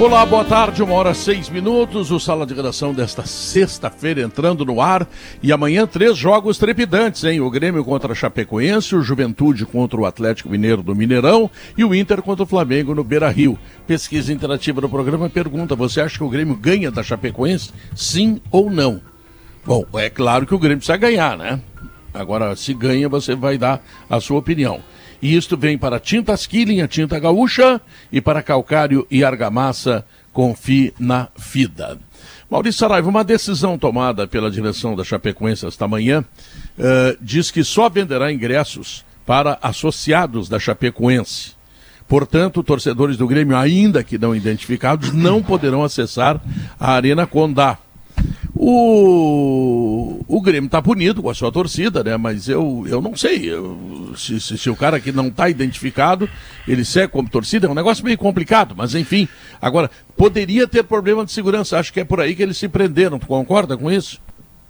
Olá, boa tarde, uma hora seis minutos. O Sala de Redação desta sexta-feira entrando no ar. E amanhã, três jogos trepidantes, hein? O Grêmio contra a Chapecoense, o Juventude contra o Atlético Mineiro do Mineirão e o Inter contra o Flamengo no Beira Rio. Pesquisa interativa do programa pergunta: você acha que o Grêmio ganha da Chapecoense? Sim ou não? Bom, é claro que o Grêmio precisa ganhar, né? Agora, se ganha, você vai dar a sua opinião. E isto vem para tintas Killing, a tinta gaúcha, e para calcário e argamassa, confie na FIDA. Maurício Saraiva, uma decisão tomada pela direção da Chapecoense esta manhã uh, diz que só venderá ingressos para associados da Chapecoense. Portanto, torcedores do Grêmio, ainda que não identificados, não poderão acessar a Arena Condá. O, o Grêmio está punido com a sua torcida, né? Mas eu, eu não sei. Eu, se, se, se, o cara que não está identificado, ele segue como torcida, é um negócio meio complicado, mas enfim. Agora, poderia ter problema de segurança. Acho que é por aí que eles se prenderam. Tu concorda com isso?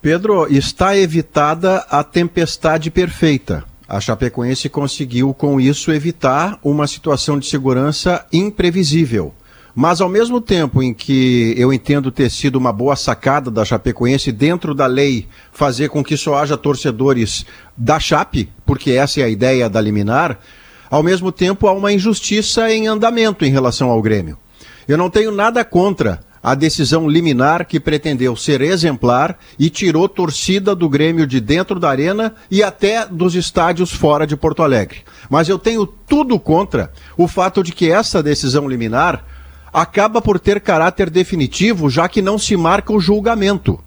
Pedro, está evitada a tempestade perfeita. A Chapecoense conseguiu, com isso, evitar uma situação de segurança imprevisível. Mas ao mesmo tempo em que eu entendo ter sido uma boa sacada da Chapecoense dentro da lei fazer com que só haja torcedores da Chape, porque essa é a ideia da liminar, ao mesmo tempo há uma injustiça em andamento em relação ao Grêmio. Eu não tenho nada contra a decisão liminar que pretendeu ser exemplar e tirou torcida do Grêmio de dentro da arena e até dos estádios fora de Porto Alegre. Mas eu tenho tudo contra o fato de que essa decisão liminar acaba por ter caráter definitivo, já que não se marca o julgamento.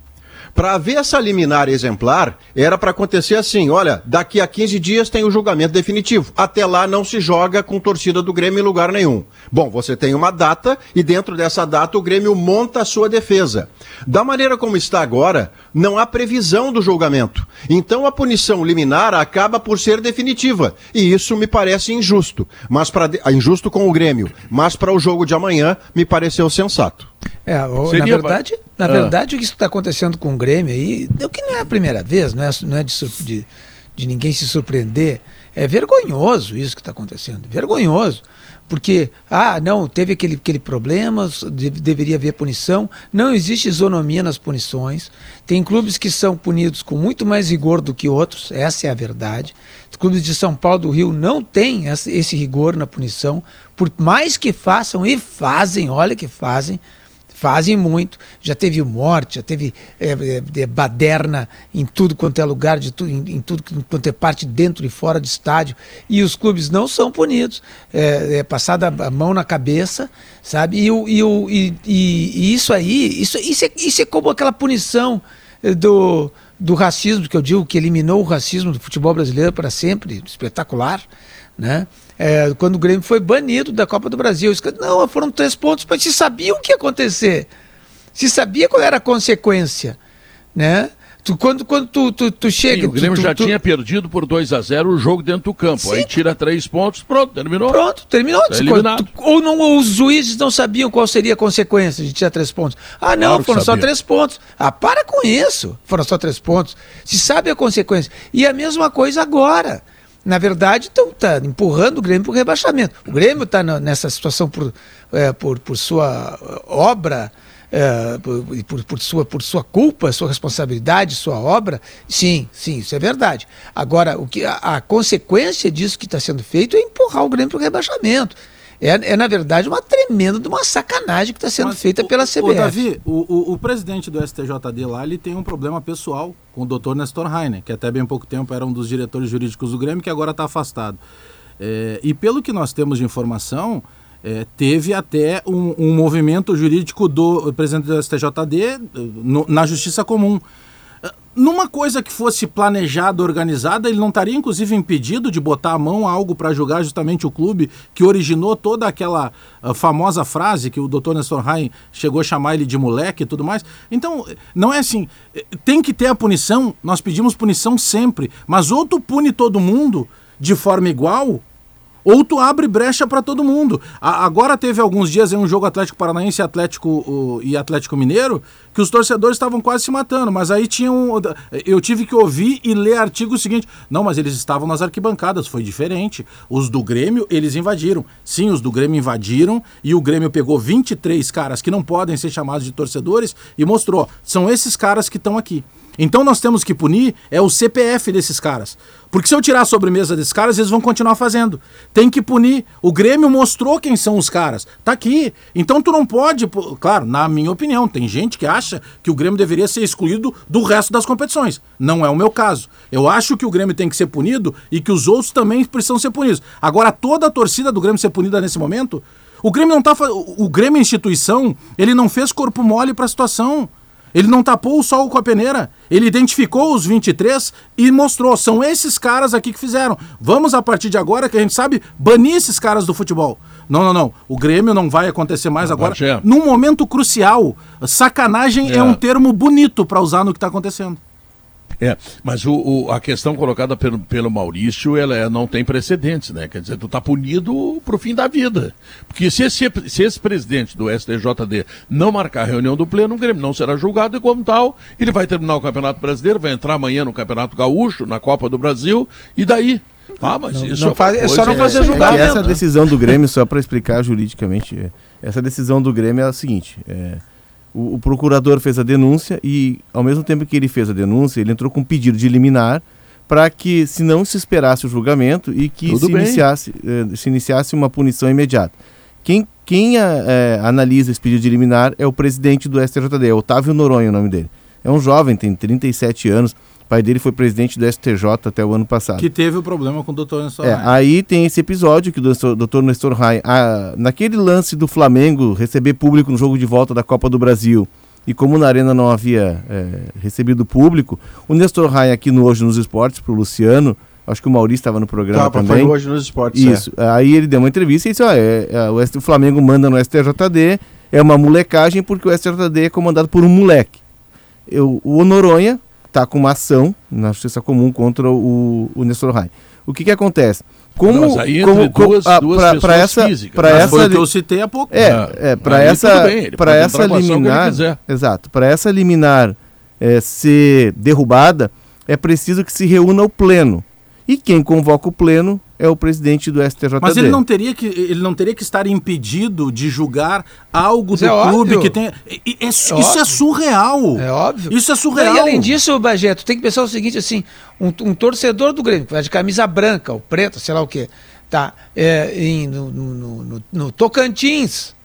Para haver essa liminar exemplar, era para acontecer assim: olha, daqui a 15 dias tem o julgamento definitivo. Até lá não se joga com torcida do Grêmio em lugar nenhum. Bom, você tem uma data e dentro dessa data o Grêmio monta a sua defesa. Da maneira como está agora, não há previsão do julgamento. Então a punição liminar acaba por ser definitiva. E isso me parece injusto. Mas para injusto com o Grêmio, mas para o jogo de amanhã me pareceu sensato. É, na verdade, na ah. verdade, o que está acontecendo com o Grêmio aí, o que não é a primeira vez, não é, não é de, de, de ninguém se surpreender. É vergonhoso isso que está acontecendo. Vergonhoso. Porque, ah, não, teve aquele, aquele problema, deveria haver punição. Não existe isonomia nas punições. Tem clubes que são punidos com muito mais rigor do que outros, essa é a verdade. Os clubes de São Paulo do Rio não têm esse rigor na punição, por mais que façam, e fazem, olha que fazem, fazem muito. Já teve morte, já teve é, é, baderna em tudo quanto é lugar, de tu, em, em, tudo quanto é parte dentro e fora do estádio. E os clubes não são punidos. É, é passada a mão na cabeça, sabe? E, e, e, e, isso aí, isso, isso, é, isso é como aquela punição do, do racismo, que eu digo que eliminou o racismo do futebol brasileiro para sempre, espetacular, né? É, quando o Grêmio foi banido da Copa do Brasil. Não, foram três pontos, mas se sabia o que ia acontecer. Se sabia qual era a consequência, né? Tu, quando quando tu, tu, tu chega. Sim, o Grêmio tu, já tinha perdido por 2 a 0 o jogo dentro do campo. Sim. Aí tira três pontos, pronto, terminou. Pronto, terminou. Tá ou não, os juízes não sabiam qual seria a consequência de tirar três pontos. Ah, não, claro foram só três pontos. Ah, para com isso. Foram só três pontos. Se sabe a consequência. E a mesma coisa agora na verdade, estão tá empurrando o Grêmio para o rebaixamento. O Grêmio está nessa situação por, é, por, por sua obra, é, por, por, sua, por sua culpa, sua responsabilidade, sua obra. Sim, sim, isso é verdade. Agora, o que, a, a consequência disso que está sendo feito é empurrar o Grêmio para o rebaixamento. É, é, na verdade, uma tremenda de uma sacanagem que está sendo Mas, feita pela CBF. O, Davi, o, o, o, presidente do STJD lá, ele tem um problema pessoal com o doutor Nestor Heiner, que até bem pouco tempo era um dos diretores jurídicos do Grêmio, que agora está afastado. É, e pelo que nós temos de informação, é, teve até um, um, movimento jurídico do presidente do STJD eh, no, na Justiça Comum. Numa coisa que fosse planejada, organizada, ele não estaria inclusive impedido de botar a mão a algo para julgar justamente o clube que originou toda aquela uh, famosa frase que o Dr. Nestor Rain chegou a chamar ele de moleque e tudo mais. Então, não é assim, eh, tem que ter a punição, nós pedimos punição sempre, mas ou tu pune todo mundo de forma igual, ou tu abre brecha para todo mundo. A, agora teve alguns dias em um jogo Atlético Paranaense Atlético, o, e Atlético Mineiro que os torcedores estavam quase se matando, mas aí tinham. Eu tive que ouvir e ler artigo seguinte. Não, mas eles estavam nas arquibancadas, foi diferente. Os do Grêmio, eles invadiram. Sim, os do Grêmio invadiram e o Grêmio pegou 23 caras que não podem ser chamados de torcedores e mostrou: são esses caras que estão aqui. Então nós temos que punir é o CPF desses caras. Porque se eu tirar a sobremesa desses caras, eles vão continuar fazendo. Tem que punir. O Grêmio mostrou quem são os caras. Tá aqui. Então tu não pode. Claro, na minha opinião, tem gente que acha que o Grêmio deveria ser excluído do resto das competições. Não é o meu caso. Eu acho que o Grêmio tem que ser punido e que os outros também precisam ser punidos. Agora, toda a torcida do Grêmio ser punida nesse momento. O Grêmio não tá. O Grêmio instituição, ele não fez corpo mole para a situação. Ele não tapou o sol com a peneira. Ele identificou os 23 e mostrou: são esses caras aqui que fizeram. Vamos, a partir de agora, que a gente sabe, banir esses caras do futebol. Não, não, não. O Grêmio não vai acontecer mais não, agora. Num momento crucial. Sacanagem é, é um termo bonito para usar no que está acontecendo. É, mas o, o, a questão colocada pelo, pelo Maurício, ela é, não tem precedentes, né? Quer dizer, tu tá punido pro fim da vida. Porque se esse, se esse presidente do STJD não marcar a reunião do pleno, o Grêmio não será julgado e como tal, ele vai terminar o Campeonato Brasileiro, vai entrar amanhã no Campeonato Gaúcho, na Copa do Brasil, e daí? Ah, mas não, isso não faz, é só não fazer é, julgamento. É essa decisão do Grêmio, só para explicar juridicamente, é, essa decisão do Grêmio é a seguinte, é, o, o, procurador fez a denúncia e, ao mesmo tempo que ele fez a denúncia, ele entrou com um pedido de liminar para que, se não se esperasse o julgamento e que se iniciasse, eh, se iniciasse uma punição imediata. Quem, quem eh, analisa esse pedido de liminar é o presidente do STJD, é Otávio Noronha o nome dele. É um jovem, tem 37 anos, pai dele foi presidente do STJ até o ano passado. Que teve o problema com o Dr. Nestor é, Aí tem esse episódio que o Dr. Nestor Rai, naquele lance do Flamengo receber público no jogo de volta da Copa do Brasil, e como na Arena não havia é, recebido público, o Nestor Rai aqui no Hoje nos Esportes, para o Luciano, acho que o Maurício estava no programa tá, também. Foi Hoje nos Esportes, Isso. É. Aí ele deu uma entrevista e disse, ó, é, é, o, o Flamengo manda no STJD, é uma molecagem porque o STJD é comandado por um moleque. Eu, o Noronha, está com uma ação na Justiça Comum contra o, o Nestor Rai. O que, que acontece? Como, aí como, duas, a, duas pra, pra essa, físicas. Pra essa, foi que eu citei há pouco. É, ah, é para essa, para essa liminar, exato, para essa liminar é, ser derrubada, é preciso que se reúna o pleno. E quem convoca o pleno é o presidente do STJD. Mas ele não teria que, ele não teria que estar impedido de julgar algo do é clube óbvio. que tem. É, é, isso óbvio. é surreal. É óbvio. Isso é surreal. E além disso, Bajeto, tem que pensar o seguinte: assim, um, um torcedor do Grêmio, que vai de camisa branca ou preta, sei lá o quê, tá? É, em, no, no, no, no Tocantins,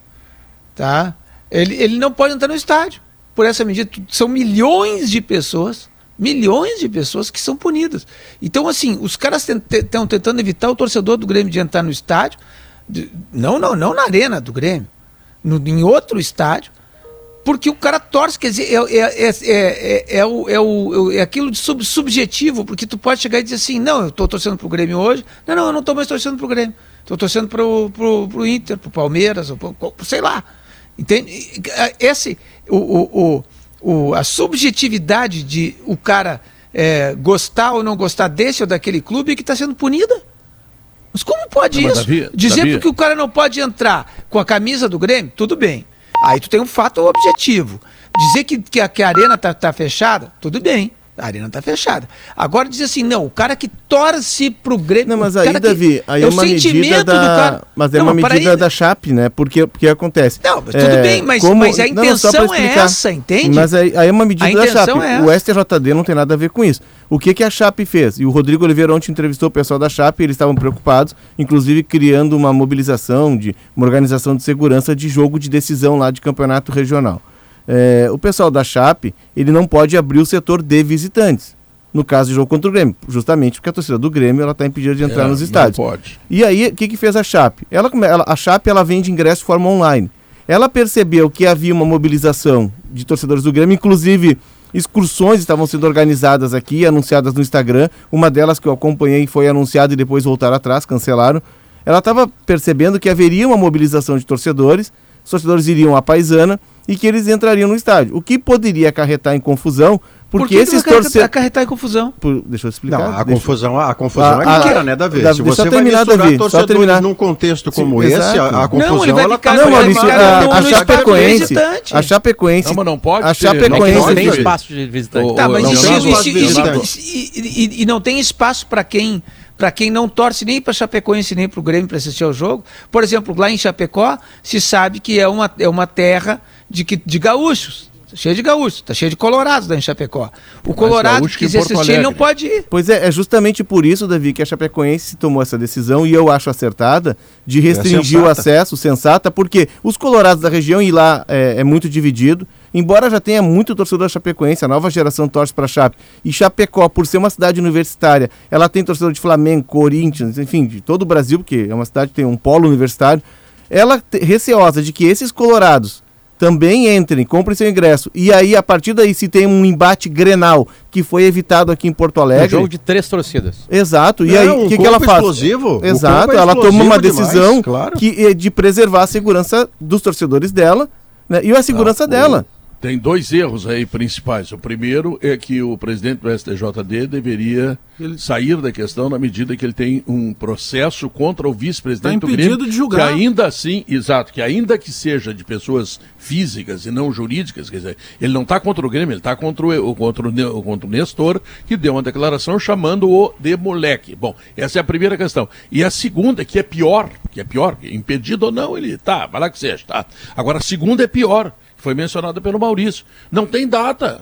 tá? Ele, ele não pode entrar no estádio. Por essa medida, são milhões de pessoas milhões de pessoas que são punidas. Então, assim, os caras estão tentando evitar o torcedor do Grêmio de entrar no estádio, de, não, não, não na arena do Grêmio, no, em outro estádio, porque o cara torce, quer dizer, é, é, é, é, o, é, o, é aquilo de sub, subjetivo, porque tu pode chegar e dizer assim, não, eu estou torcendo pro Grêmio hoje, não, não, eu não estou mais torcendo pro Grêmio, estou torcendo pro, pro, pro Inter, pro Palmeiras, ou pro, sei lá, entende? Esse, o, o, o o, a subjetividade de o cara é, gostar ou não gostar desse ou daquele clube que está sendo punida. Mas como pode não, isso? Davi, Dizer Davi... que o cara não pode entrar com a camisa do Grêmio, tudo bem. Aí tu tem um fato objetivo. Dizer que, que, a, que a arena está tá fechada, tudo bem. A arena está fechada. Agora diz assim, não, o cara que torce pro Grêmio. Não, mas aí, Davi, aí é, é uma medida da. Mas é não, uma medida da Chape, né? Porque, porque acontece. Não, mas tudo é, bem, mas, como... mas a intenção não, é essa, entende? Mas aí, aí é uma medida da Chape. É o STJD não tem nada a ver com isso. O que, que a Chape fez? E o Rodrigo Oliveira ontem entrevistou o pessoal da Chape, eles estavam preocupados, inclusive criando uma mobilização, de uma organização de segurança de jogo de decisão lá de campeonato regional é, o pessoal da Chape ele não pode abrir o setor de visitantes. No caso de jogo contra o Grêmio, justamente porque a torcida do Grêmio ela está impedida de entrar é, nos estádios. Não pode. E aí, o que, que fez a Chape? Ela, ela, a Chape ela vende ingresso de forma online. Ela percebeu que havia uma mobilização de torcedores do Grêmio, inclusive excursões estavam sendo organizadas aqui, anunciadas no Instagram. Uma delas que eu acompanhei foi anunciada e depois voltaram atrás, cancelaram. Ela estava percebendo que haveria uma mobilização de torcedores, os torcedores iriam à paisana e que eles entrariam no estádio, o que poderia acarretar em confusão Porque Por esses torcedores. acarretar em confusão. Por... Deixa eu explicar. Não, a deixa... confusão, a confusão a, é clara, né, Davi? Davi? Se você vai terminar, Davi, torcedores terminar. num contexto como Sim, esse, a, a, confusão não, ele vai ficar, ela tá... Não, Maurício, a, a Chapecoense. A Chapecoense. Não, mas não pode. A Chapecoense. Não tem espaço de visitante. Tá, mas e não tem espaço para quem para quem não torce nem para Chapecoense nem para o Grêmio para assistir ao jogo. Por exemplo, lá em Chapecó se sabe que é uma, é uma terra de, de gaúchos. Tá cheio de gaúchos, tá cheio de colorados lá em Chapecó. O Colorado que quiser assistir, ele não pode ir. Pois é, é justamente por isso, Davi, que a Chapecoense tomou essa decisão, e eu acho acertada, de restringir é o acesso, sensata, porque os colorados da região, e lá é, é muito dividido, embora já tenha muito torcedor da Chapecoense, a nova geração torce para Chape, e Chapecó, por ser uma cidade universitária, ela tem torcedor de Flamengo, Corinthians, enfim, de todo o Brasil, porque é uma cidade que tem um polo universitário, ela receosa de que esses colorados também entrem, comprem seu ingresso. E aí, a partir daí, se tem um embate grenal que foi evitado aqui em Porto Alegre. Um jogo de três torcidas. Exato. E é, aí, o que, que ela faz? Explosivo. Exato. É ela toma uma decisão demais, claro. que, é de preservar a segurança dos torcedores dela né, e a segurança ah, dela. Tem dois erros aí principais. O primeiro é que o presidente do STJD deveria sair da questão na medida que ele tem um processo contra o vice-presidente tá do Grêmio. de julgar. Que ainda assim, exato, que ainda que seja de pessoas físicas e não jurídicas, quer dizer, ele não está contra o Grêmio, ele está contra o, contra, o, contra o Nestor, que deu uma declaração chamando-o de moleque. Bom, essa é a primeira questão. E a segunda, que é pior, que é pior, impedido ou não, ele tá, vai lá que seja, tá. Agora, a segunda é pior foi mencionada pelo Maurício. Não tem data.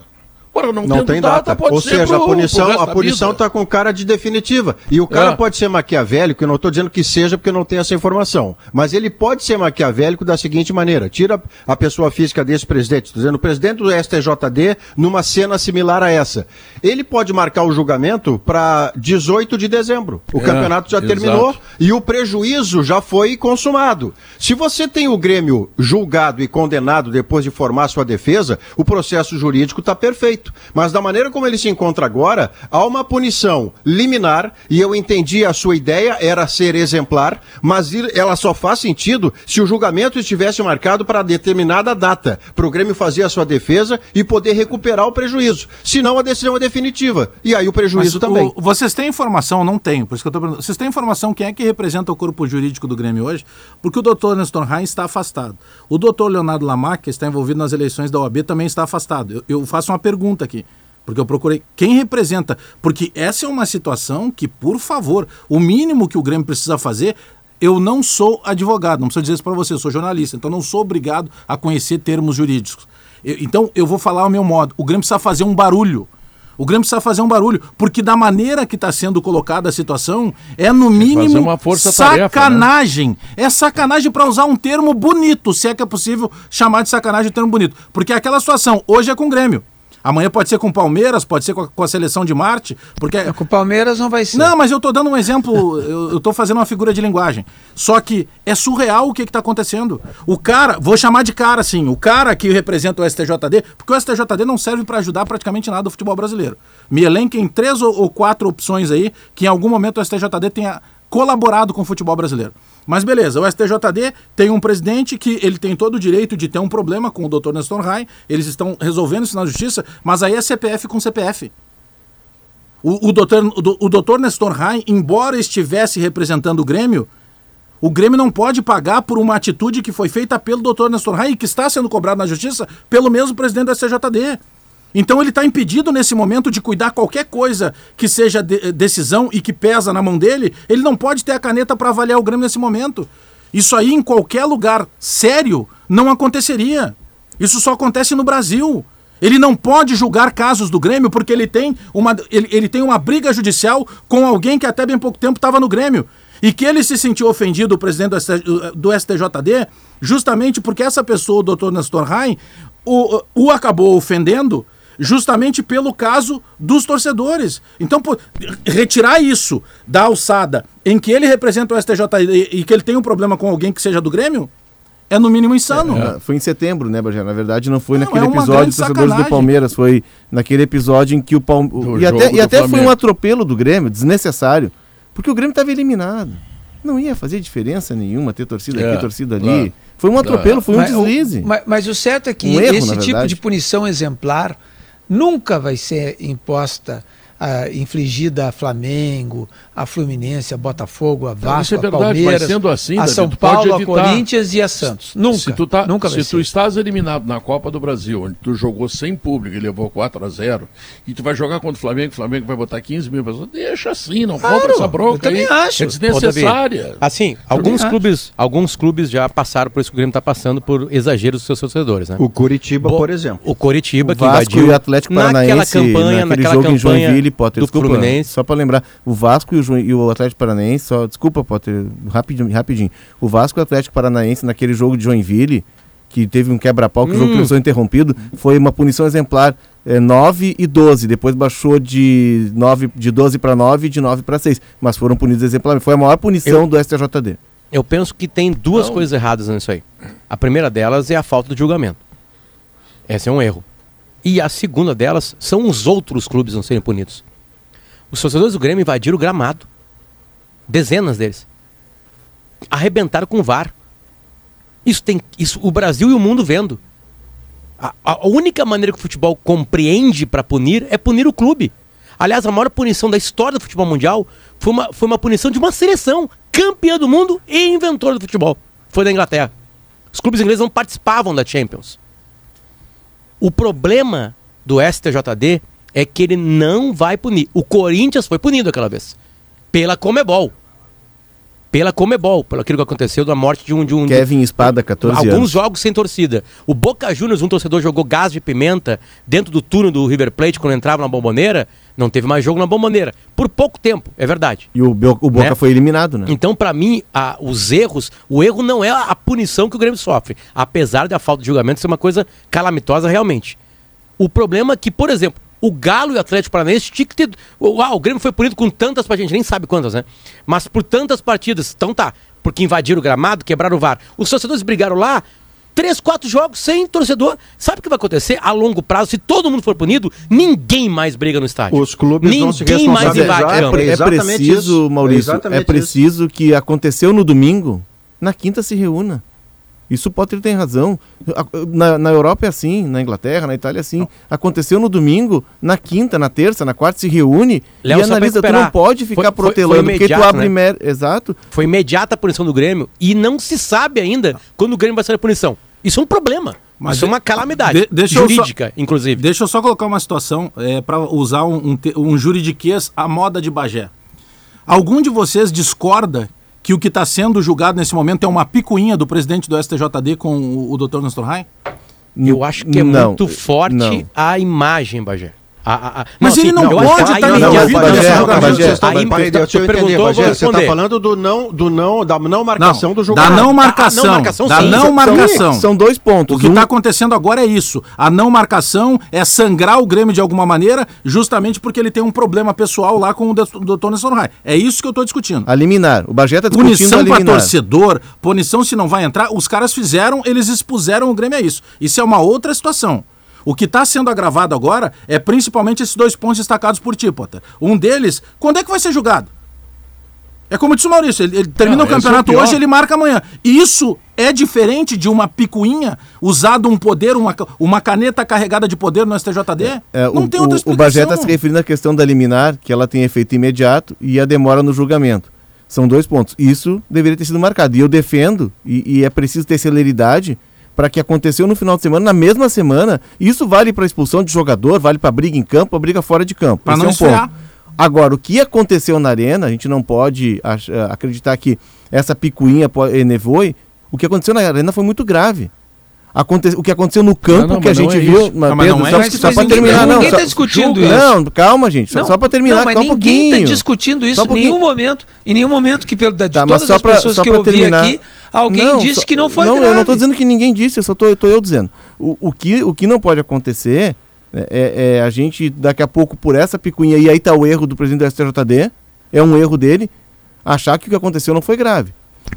Ora, não, não tem data, data. Ou seja, pro, a punição a punição está com cara de definitiva. E o cara é. pode ser maquiavélico, eu não estou dizendo que seja porque não tenho essa informação. Mas ele pode ser maquiavélico da seguinte maneira: tira a pessoa física desse presidente, estou dizendo o presidente do STJD, numa cena similar a essa. Ele pode marcar o julgamento para 18 de dezembro. O é, campeonato já exato. terminou e o prejuízo já foi consumado. Se você tem o Grêmio julgado e condenado depois de formar sua defesa, o processo jurídico está perfeito. Mas da maneira como ele se encontra agora, há uma punição liminar, e eu entendi a sua ideia era ser exemplar, mas ela só faz sentido se o julgamento estivesse marcado para determinada data, para o Grêmio fazer a sua defesa e poder recuperar o prejuízo. Senão a decisão é definitiva. E aí o prejuízo mas, também. O, vocês têm informação? Não tenho, por isso que eu estou perguntando. Vocês têm informação quem é que representa o corpo jurídico do Grêmio hoje? Porque o doutor Nestor Heinz está afastado. O doutor Leonardo Lamac, que está envolvido nas eleições da OAB, também está afastado. eu, eu faço uma pergunta pergunta aqui. Porque eu procurei quem representa. Porque essa é uma situação que, por favor, o mínimo que o Grêmio precisa fazer. Eu não sou advogado, não preciso dizer isso para você, eu sou jornalista, então não sou obrigado a conhecer termos jurídicos. Eu, então eu vou falar ao meu modo. O Grêmio precisa fazer um barulho. O Grêmio precisa fazer um barulho, porque da maneira que está sendo colocada a situação, é no mínimo sacanagem. Né? É sacanagem para usar um termo bonito, se é que é possível chamar de sacanagem um termo bonito. Porque aquela situação, hoje é com o Grêmio. Amanhã pode ser com o Palmeiras, pode ser com a, com a seleção de Marte, porque... É, com o Palmeiras não vai ser. Não, mas eu estou dando um exemplo, eu estou fazendo uma figura de linguagem. Só que é surreal o que está acontecendo. O cara, vou chamar de cara assim, o cara que representa o STJD, porque o STJD não serve para ajudar praticamente nada o futebol brasileiro. Me elenquem três ou, ou quatro opções aí que em algum momento o STJD tenha colaborado com o futebol brasileiro. Mas beleza, o STJD tem um presidente que ele tem todo o direito de ter um problema com o Dr. Nestor Rai, eles estão resolvendo isso na justiça, mas aí é CPF com CPF. O, o, doutor, o, o Nestor Rai, embora estivesse representando o Grêmio, o Grêmio não pode pagar por uma atitude que foi feita pelo doutor Nestor Rai e que está sendo cobrado na justiça pelo mesmo presidente da STJD. Então ele está impedido nesse momento de cuidar qualquer coisa que seja de decisão e que pesa na mão dele. Ele não pode ter a caneta para avaliar o Grêmio nesse momento. Isso aí em qualquer lugar sério não aconteceria. Isso só acontece no Brasil. Ele não pode julgar casos do Grêmio porque ele tem uma, ele, ele tem uma briga judicial com alguém que até bem pouco tempo estava no Grêmio. E que ele se sentiu ofendido, o presidente do, STJD, justamente porque essa pessoa, o doutor Nestor Rain, o, o acabou ofendendo justamente pelo caso dos torcedores. Então, pô, retirar isso da alçada em que ele representa o STJ e, que ele tem um problema com alguém que seja do Grêmio, é no mínimo insano. É, foi em setembro, né, Bajé? Na verdade, não foi não, naquele é episódio dos torcedores do Palmeiras, foi naquele episódio em que o Palmeiras. E até, e até foi um atropelo do Grêmio, desnecessário, porque o Grêmio estava eliminado. Não ia fazer diferença nenhuma ter torcida é, aqui, torcida ali. Claro. Foi um atropelo, foi um mas, deslize. O, mas, mas, o certo é que um erro, esse tipo de punição exemplar nunca vai ser imposta a, infligida a Flamengo, a Fluminense, a Botafogo, a Vasco, é verdade, a Palmeiras, sendo assim, a David, São Paulo, a Corinthians e a Santos. Nunca. Se tu, tá, nunca se tu estás eliminado na Copa do Brasil, onde tu jogou sem público e levou 4 a 0 e tu vai jogar contra o Flamengo, o Flamengo vai botar 15 mil pessoas, deixa assim, não claro, compra essa bronca aí. Acho. É desnecessária. Assim, alguns clubes, alguns clubes já passaram por isso que o Grêmio está passando por exageros dos seus torcedores, né? O Curitiba, Bo por exemplo. O Curitiba o que invadiu e o Atlético Paranaense naquela campanha, naquela jogo campanha em Joinville, Potter, do desculpa, Fluminense. Só para lembrar, o Vasco e o, e o, Atlético Paranaense, só, desculpa, Potter, rapidinho, rapidinho. O Vasco e o Atlético Paranaense naquele jogo de Joinville, que teve um quebra-pau, que hum. o jogo hum. começou interrompido, foi uma punição exemplar. É, 9 e 12, depois baixou de, 9, de 12 para 9 e de 9 para 6, mas foram punidos exemplarmente. Foi a maior punição eu, do STJD. Eu penso que tem duas Não. coisas erradas nisso aí. A primeira delas é a falta de julgamento. Esse é um erro. E a segunda delas são os outros clubes não serem punidos. Os torcedores do Grêmio invadiram o gramado. Dezenas deles. Arrebentaram com o VAR. Isso tem. Isso, o Brasil e o mundo vendo. A, a única maneira que o futebol compreende para punir é punir o clube. Aliás, a maior punição da história do futebol mundial foi uma, foi uma punição de uma seleção campeã do mundo e inventora do futebol. Foi da Inglaterra. Os clubes ingleses não participavam da Champions. O problema do STJD é que ele não vai punir. O Corinthians foi punido aquela vez. Pela Comebol. Pela Comebol, pelo aquilo que aconteceu da morte de um. De um Kevin Espada, 14 alguns anos. jogos sem torcida. O Boca Juniors, um torcedor jogou gás de pimenta dentro do túnel do River Plate quando entrava na bomboneira. Não teve mais jogo na bomboneira. Por pouco tempo, é verdade. E o, o Boca né? foi eliminado, né? Então, para mim, a, os erros, o erro não é a punição que o Grêmio sofre. Apesar da falta de julgamento ser uma coisa calamitosa realmente. O problema é que, por exemplo, o Galo e o Atlético Paranaense tinha que ter. Uau, o Grêmio foi punido com tantas partidas, a gente nem sabe quantas, né? Mas por tantas partidas. Então tá, porque invadiram o gramado, quebraram o VAR. Os torcedores brigaram lá, três, quatro jogos sem torcedor. Sabe o que vai acontecer a longo prazo? Se todo mundo for punido, ninguém mais briga no estádio. Os clubes ninguém vão se mais invade. É, é, é preciso, isso. Maurício, é, é preciso isso. que aconteceu no domingo, na quinta se reúna. Isso o Potter tem razão. Na, na, Europa é assim, na Inglaterra, na Itália é assim. Não. Aconteceu no domingo, na quinta, na terça, na quarta se reúne Léo, e analisa. Tu não pode ficar foi, protelando, foi, foi porque tu abre né? Exato. Foi imediata a punição do Grêmio e não se sabe ainda quando o Grêmio vai sair a punição. Isso é um problema. Mas Isso é uma calamidade de, jurídica, só, inclusive. Deixa eu só colocar uma situação é, para usar um, um, um juridiquês à moda de Bagé. Algum de vocês discorda que o que está sendo julgado nesse momento é uma picuinha do presidente do STJD com o, o Dr. Nestor Rai? Eu acho que é não, muito forte não. a imagem, Bagé. A, a, mas não, ele assim, não, não pode estar envolvido Você perguntou, Você está falando do não, do não, da não marcação do julgamento. Da não marcação. Da não marcação, da não marcação. São dois pontos. O que está acontecendo agora é isso. A não marcação é sangrar o Grêmio de alguma maneira, justamente porque ele tem um problema pessoal lá com o Dr. Nelson Rai. É isso que eu estou discutindo. A liminar. O Bagé está discutindo Punição para torcedor, punição se não vai entrar, os caras fizeram, eles expuseram o Grêmio a isso. Isso é uma outra situação. O que está sendo agravado agora é principalmente esses dois pontos destacados por ti, Potter. Um deles, quando é que vai ser julgado? É como disse o Maurício, ele, ele termina Não, o campeonato é o hoje, ele marca amanhã. Isso é diferente de uma picuinha usado um poder, uma, uma caneta carregada de poder no STJD? É, é, Não o, tem outra explicação. O Bagé está se referindo à questão da liminar, que ela tem efeito imediato e a demora no julgamento. São dois pontos. Isso deveria ter sido marcado. E eu defendo, e, e é preciso ter celeridade, para que aconteceu no final de semana, na mesma semana. Isso vale para expulsão de jogador, vale para briga em campo, para briga fora de campo. Para não é um ponto. Agora, o que aconteceu na arena, a gente não pode acreditar que essa picuinha nevoi. O que aconteceu na arena foi muito grave. Aconte... O que aconteceu no campo não, não, que a gente é viu. Mas, não, Pedro, não é só, só para terminar, não. Ninguém está discutindo isso. Não, calma, gente. Só, só para terminar, não, mas ninguém um pouquinho. está discutindo isso um em nenhum momento. Em nenhum momento que, pelo, de tá, todas as pra, pessoas que eu ouvi terminar. aqui, alguém não, disse só, que não foi Não, grave. eu não estou dizendo que ninguém disse, eu só estou eu dizendo. O, o, que, o que não pode acontecer é, é, é, a gente, daqui a pouco, por essa picuinha, e aí está o erro do presidente do STJD, é um erro dele, achar que o que aconteceu não foi grave.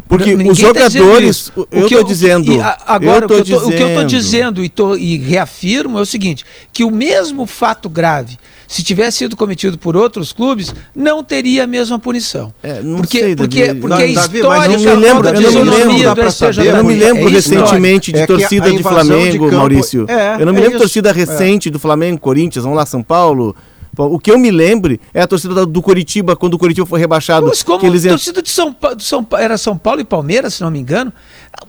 Porque os tá jogadores, tá eu estou dizendo. Agora, o, que eu estou dizendo e, tô, e reafirmo é o seguinte: que o mesmo fato grave se tivesse sido cometido por outros clubes, não teria a mesma punição. É, não porque, sei, porque, Davi, porque a história não me lembro, eu não me lembro, do STJ, eu não me lembro é recentemente de é torcida de Flamengo, de Maurício. É, eu não me lembro de torcida recente do Flamengo, Corinthians, vamos lá, São Paulo. O que eu me lembre é a torcida do Curitiba, quando o Curitiba foi rebaixado. Mas como que eles... a torcida de São, Paulo, São era São Paulo e Palmeiras, se não me engano.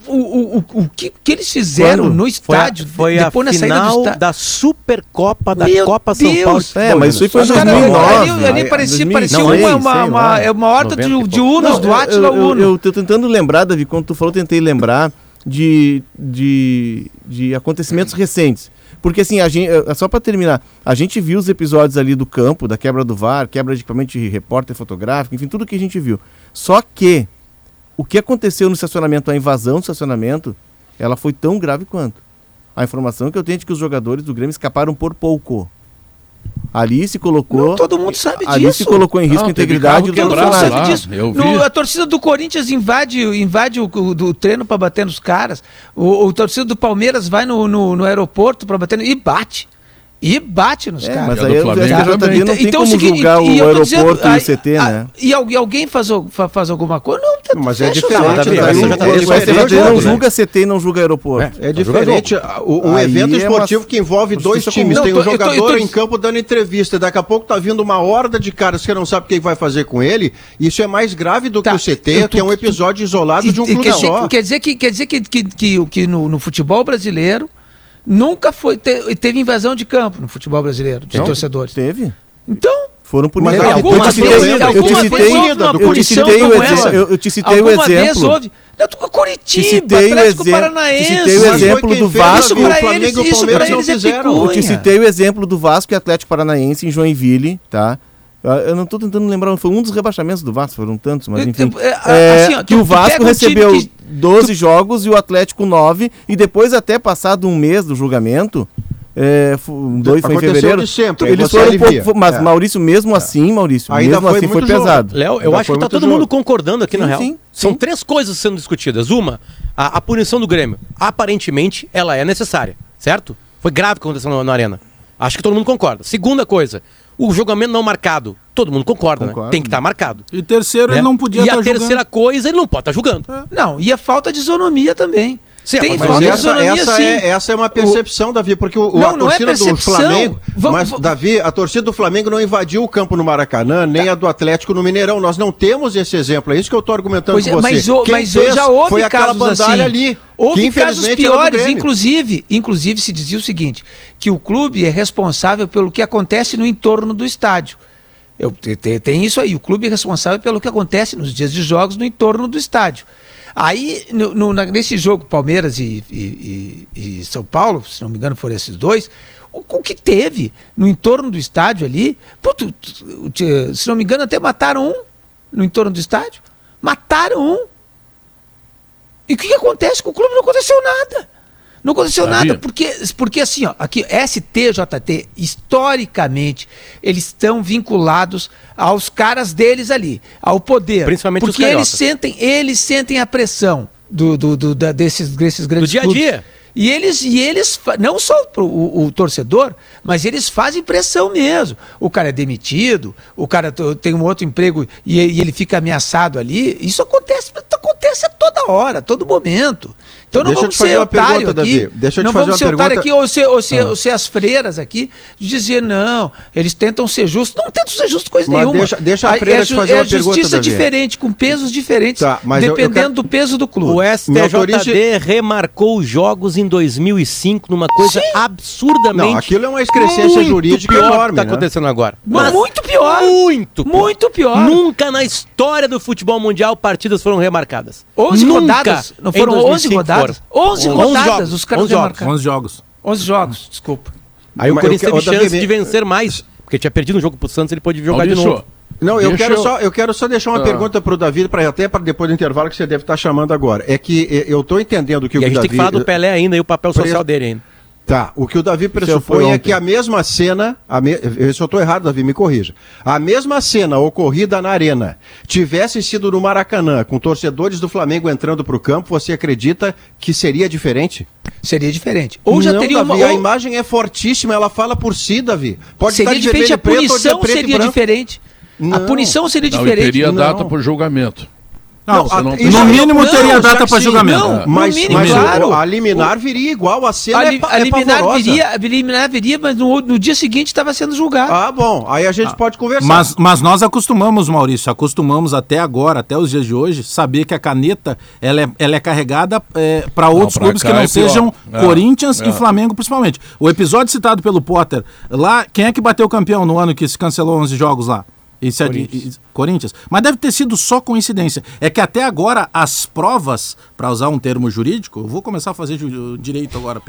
O, o, o, o que, que eles fizeram quando? no estádio? Foi a, foi a final da Supercopa da Meu Copa Deus. São Paulo. É, mas isso foi em 2009. Ali, ali parecia, parecia não, uma, uma, uma, é uma horta de, de Unos, do Atila Uno. Eu, estou tentando lembrar, Davi, quando tu falou, eu tentei lembrar de, de, de acontecimentos recentes. Porque assim, a gente, é, só para terminar, a gente viu os episódios ali do campo, da quebra do VAR, quebra de equipamento de repórter fotográfico, enfim, tudo que a gente viu. Só que o que aconteceu no estacionamento, a invasão do estacionamento, ela foi tão grave quanto. A informação que eu tenho é de que os jogadores do Grêmio escaparam por pouco. Ali se colocou. Não, todo mundo sabe ali disso. se colocou em risco não, a integridade do Todo mundo sabe disso. No, a torcida do Corinthians invade, invade o, o do treino para bater nos caras. O, o torcida do Palmeiras vai no, no, no aeroporto para bater no, e bate. E bate nos é, caras. Mas aí o STJD não tem então, como julgar e, o aeroporto dizendo, e o CT, a, né? E alguém faz, faz alguma coisa? Não, tá, mas é diferente. O STJD não julga CT e não julga aeroporto. É, é diferente. Um evento esportivo que envolve dois times. Tem um jogador em campo dando entrevista. Daqui a pouco tá vindo uma horda de caras que não sabe o que vai fazer com ele. Isso é mais grave do que tá, o CT, que é um episódio isolado de um clube só. Quer dizer que, quer dizer que, que, que, no futebol brasileiro Nunca foi te, teve invasão de campo no futebol brasileiro, de não, torcedores. Teve. Então, foram por Mas alguma eu te citei, eu te citei, o exemplo, eu te citei o exemplo. Curitiba, citei Atlético Paranaense. Citei o exemplo do Vasco, isso para eles, isso para eles é Eu te citei o exemplo do Vasco e Atlético Paranaense em Joinville, tá? Eu não estou tentando lembrar, foi um dos rebaixamentos do Vasco, foram tantos, mas enfim. É, é, assim, ó, que o Vasco recebeu que... 12 tu... jogos e o Atlético 9, e depois, até passado um mês do julgamento, é, dois foi em fevereiro. Sempre, eles foram um pouco, mas é. Maurício, mesmo assim, Maurício, Ainda mesmo foi assim foi pesado. Léo, eu Ainda acho que está todo jogo. mundo concordando aqui sim, na real. Sim, São sim. três coisas sendo discutidas. Uma, a, a, punição do Grêmio. Aparentemente, ela é necessária, certo? Foi grave o que aconteceu na, na arena. Acho que todo mundo concorda. Segunda coisa, o julgamento não marcado. Todo mundo concorda, né? Tem que estar tá marcado. E terceiro, né? ele não podia estar tá E a julgando. terceira coisa, ele não pode estar tá julgando. É. Não, e a falta de isonomia também. Sim, Tem mas essa, essa, sim. É, essa é uma percepção, o... Davi, porque o, não, a torcida é do Flamengo. Vamos, mas, Davi, a torcida do Flamengo não invadiu o campo no Maracanã, nem tá. a do Atlético no Mineirão. Nós não temos esse exemplo. É isso que eu estou argumentando pois com é, você. Mas, o, mas já houve foi aquela bandalha assim. ali. Houve casos piores, inclusive, inclusive se dizia o seguinte, que o clube é responsável pelo que acontece no entorno do estádio. Eu, tem, tem isso aí, o clube é responsável pelo que acontece nos dias de jogos no entorno do estádio. Aí, no, no, nesse jogo, Palmeiras e, e, e, São Paulo, se não me engano foram esses dois, o, o que teve no entorno do estádio ali, puto, se não me engano até mataram um no entorno do estádio. Mataram um. E o que, que acontece com o clube? Não aconteceu nada. Não aconteceu Sabia. nada, porque, porque assim, ó, aqui, STJT, historicamente, eles estão vinculados aos caras deles ali, ao poder. Principalmente porque os eles sentem, eles sentem a pressão do, do, do da, desses, desses grandes do dia a dia. E eles, e eles não só pro, o, o, torcedor, mas eles fazem pressão mesmo. O cara é demitido, o cara tem um outro emprego e, e ele fica ameaçado ali. Isso acontece, acontece a toda hora, a todo momento. Então não Deixa vamos ser otário pergunta, aqui. Davi. Deixa eu não vamos ser otário aqui ou ser, ou, ser, ah. ou ser as freiras aqui de dizer não, eles tentam ser justos. Não tentam ser justos coisa Mas nenhuma. Deixa, deixa a freira é, te fazer é uma pergunta, justiça Davi. diferente, com pesos diferentes, tá, dependendo eu, eu quero... do peso do clube. O STJD remarcou os jogos em 2005 numa coisa Sim. absurdamente. Não, aquilo é uma excrescência jurídica pior enorme. que está né? acontecendo agora. Mas muito pior. Muito pior. Muito pior. Nunca na história do futebol mundial partidas foram remarcadas. 11 Nunca rodadas. Não foram 11 rodadas? 11 rodadas jogos, os caras 11 jogos. 11 jogos. 11 jogos, desculpa. Aí o Corinthians teve chance de vencer mais, porque tinha perdido um jogo pro Santos, ele pode jogar de novo. Não, eu quero, Só, eu quero só deixar uma ah. pergunta para o Davi, pra, até para depois do intervalo que você deve estar chamando agora. É que eu estou entendendo que e o a gente Davi... tem que falar do Pelé ainda e o papel social dele ainda. Tá, o que o Davi pressupõe é que a mesma cena, a me... se eu estou errado, Davi, me corrija. A mesma cena ocorrida na Arena tivesse sido no Maracanã, com torcedores do Flamengo entrando para o campo, você acredita que seria diferente? Seria diferente. Ou já Não, teria Davi, uma. A imagem é fortíssima, ela fala por si, Davi. Pode seria estar de diferente, a punição seria diferente. Não. A punição seria diferente. Não, teria data para o julgamento. Não, não, não no mínimo não, teria data para julgamento. Não, mas, mínimo, mas claro. a liminar viria igual, a cena a, é, a liminar é viria, a liminar viria, mas no, no dia seguinte estava sendo julgado. Ah, bom, aí a gente ah, pode conversar. Mas, mas nós acostumamos, Maurício, acostumamos até agora, até os dias de hoje, saber que a caneta ela é, ela é carregada é, para outros clubes que não é sejam é, Corinthians e é. Flamengo, principalmente. O episódio citado pelo Potter, lá, quem é que bateu o campeão no ano que se cancelou 11 jogos lá? Esse Corinthians. Corinthians. Mas deve ter sido só coincidência. É que até agora as provas, para usar um termo jurídico, eu vou começar a fazer direito agora,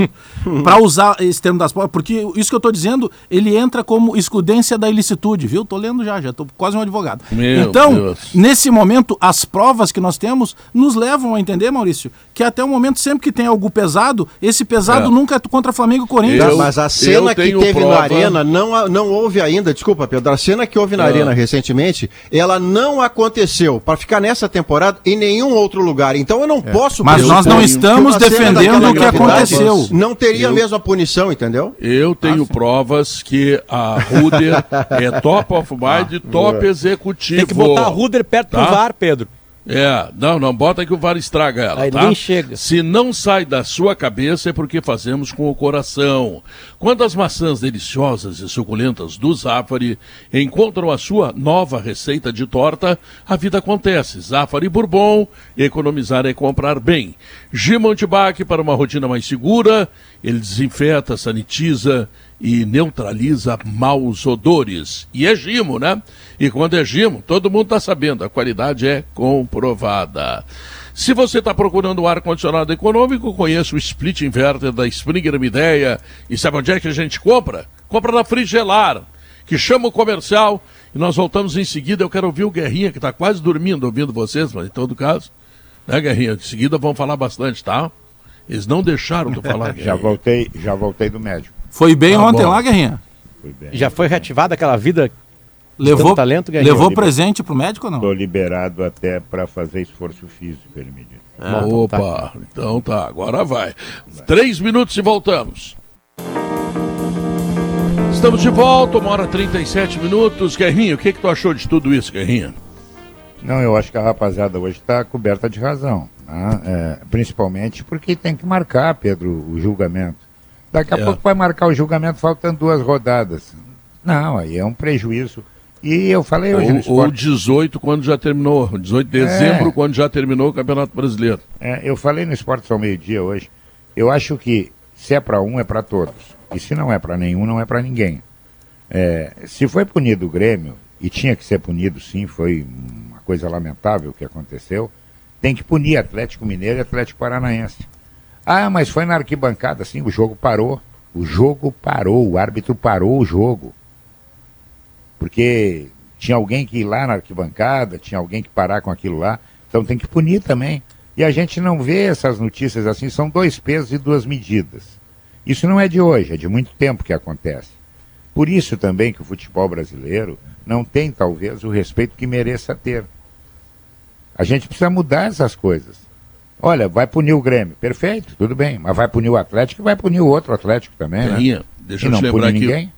para usar esse termo das provas, porque isso que eu estou dizendo, ele entra como escudência da ilicitude, viu? Tô lendo já, já tô quase um advogado. Meu então, Deus. nesse momento, as provas que nós temos nos levam a entender, Maurício, que até o momento, sempre que tem algo pesado, esse pesado é. nunca é contra Flamengo e Corinthians. Eu, mas a cena que teve prova... na Arena não, não houve ainda, desculpa, Pedro, a cena que houve na é. Arena recentemente, ela não aconteceu para ficar nessa temporada em nenhum outro lugar. Então eu não é. posso. Mas nós não estamos defendendo o que aconteceu. Não teria eu, a mesma punição, entendeu? Eu tenho ah, provas que a Ruder é top of mind, ah, top executivo. Tem que botar a Ruder perto tá? do VAR, Pedro. É, não, não bota que o VAR estraga ela, Aí tá? nem chega. Se não sai da sua cabeça é porque fazemos com o coração. Quando as maçãs deliciosas e suculentas do Zafari encontram a sua nova receita de torta, a vida acontece. Zafari Bourbon, economizar é comprar bem. Gimontibac para uma rotina mais segura, ele desinfeta, sanitiza e neutraliza maus odores. E é gimo, né? E quando é gimo, todo mundo está sabendo, a qualidade é comprovada. Se você está procurando um ar-condicionado econômico, conheça o split inverter da Springer Mideia. E sabe onde é que a gente compra? Compra na Frigelar, que chama o comercial. E nós voltamos em seguida. Eu quero ouvir o Guerrinha, que está quase dormindo ouvindo vocês, mas em todo caso, né, Guerrinha? Em seguida vão falar bastante, tá? Eles não deixaram de falar. já voltei, já voltei do médico. Foi bem tá ontem bom. lá, Guerrinha? Foi bem. Já foi reativada aquela vida Levou, talento, levou presente pro médico ou não? Estou liberado até para fazer esforço físico, ele me disse. Ah, Opa, então tá. então tá, agora vai. vai. Três minutos e voltamos. Estamos de volta, uma hora 37 minutos. Guerrinho, o que, que tu achou de tudo isso, Guerrinho? Não, eu acho que a rapaziada hoje está coberta de razão. Né? É, principalmente porque tem que marcar, Pedro, o julgamento. Daqui a é. pouco vai marcar o julgamento faltando duas rodadas. Não, aí é um prejuízo. E eu falei hoje ou, no esporte... Ou 18 quando já terminou, 18 de dezembro é. quando já terminou o Campeonato Brasileiro. É, eu falei no Esporte ao meio-dia hoje. Eu acho que se é para um, é para todos. E se não é para nenhum, não é para ninguém. É, se foi punido o Grêmio, e tinha que ser punido sim, foi uma coisa lamentável o que aconteceu, tem que punir Atlético Mineiro e Atlético Paranaense. Ah, mas foi na arquibancada, sim, o jogo parou. O jogo parou, o árbitro parou o jogo. Porque tinha alguém que ir lá na arquibancada, tinha alguém que parar com aquilo lá. Então tem que punir também. E a gente não vê essas notícias assim, são dois pesos e duas medidas. Isso não é de hoje, é de muito tempo que acontece. Por isso também que o futebol brasileiro não tem, talvez, o respeito que mereça ter. A gente precisa mudar essas coisas. Olha, vai punir o Grêmio. Perfeito, tudo bem. Mas vai punir o Atlético e vai punir o outro Atlético também, né? Deixa e eu te lembrar que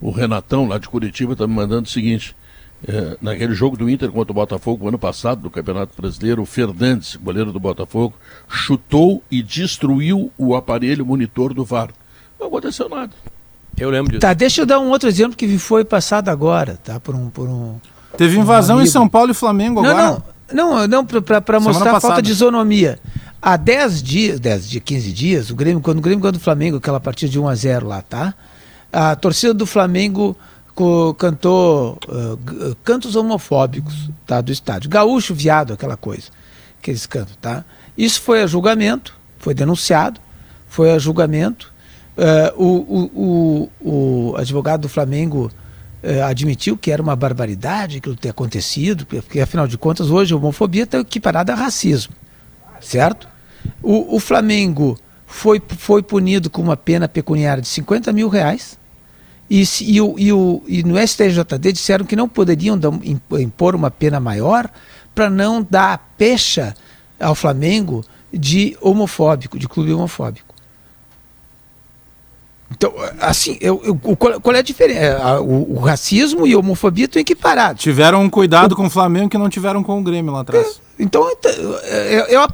o Renatão, lá de Curitiba, está me mandando o seguinte. É, naquele jogo do Inter contra o Botafogo, ano passado, do Campeonato Brasileiro, o Fernandes, goleiro do Botafogo, chutou e destruiu o aparelho monitor do VAR. Não aconteceu nada. Eu lembro disso. Tá, deixa eu dar um outro exemplo que foi passado agora, tá? Por um. Por um Teve invasão um em São Paulo e Flamengo não, agora. Não, não, não para mostrar a falta de isonomia. Há 10 dias, 10 de 15 dias, o Grêmio, quando o Grêmio ganhou do Flamengo, aquela partida de 1 a 0 lá, tá? A torcida do Flamengo cantou uh, cantos homofóbicos tá, do estádio. Gaúcho, viado, aquela coisa que eles cantam, tá? Isso foi a julgamento, foi denunciado, foi a julgamento. Uh, o, o, o, o advogado do Flamengo eh, admitiu que era uma barbaridade aquilo ter acontecido, porque afinal de contas hoje a homofobia está equiparada a racismo, certo? O, o Flamengo foi, foi punido com uma pena pecuniária de 50 mil reais. E, e, o, e, o, e no STJD disseram que não poderiam impor uma pena maior para não dar pecha ao Flamengo de homofóbico, de clube homofóbico. Então, assim, eu, eu, qual, qual, é a diferença? É, o, o, racismo e a homofobia estão equiparados. Tiveram um cuidado com o Flamengo que não tiveram com o Grêmio lá atrás. É, então, eu,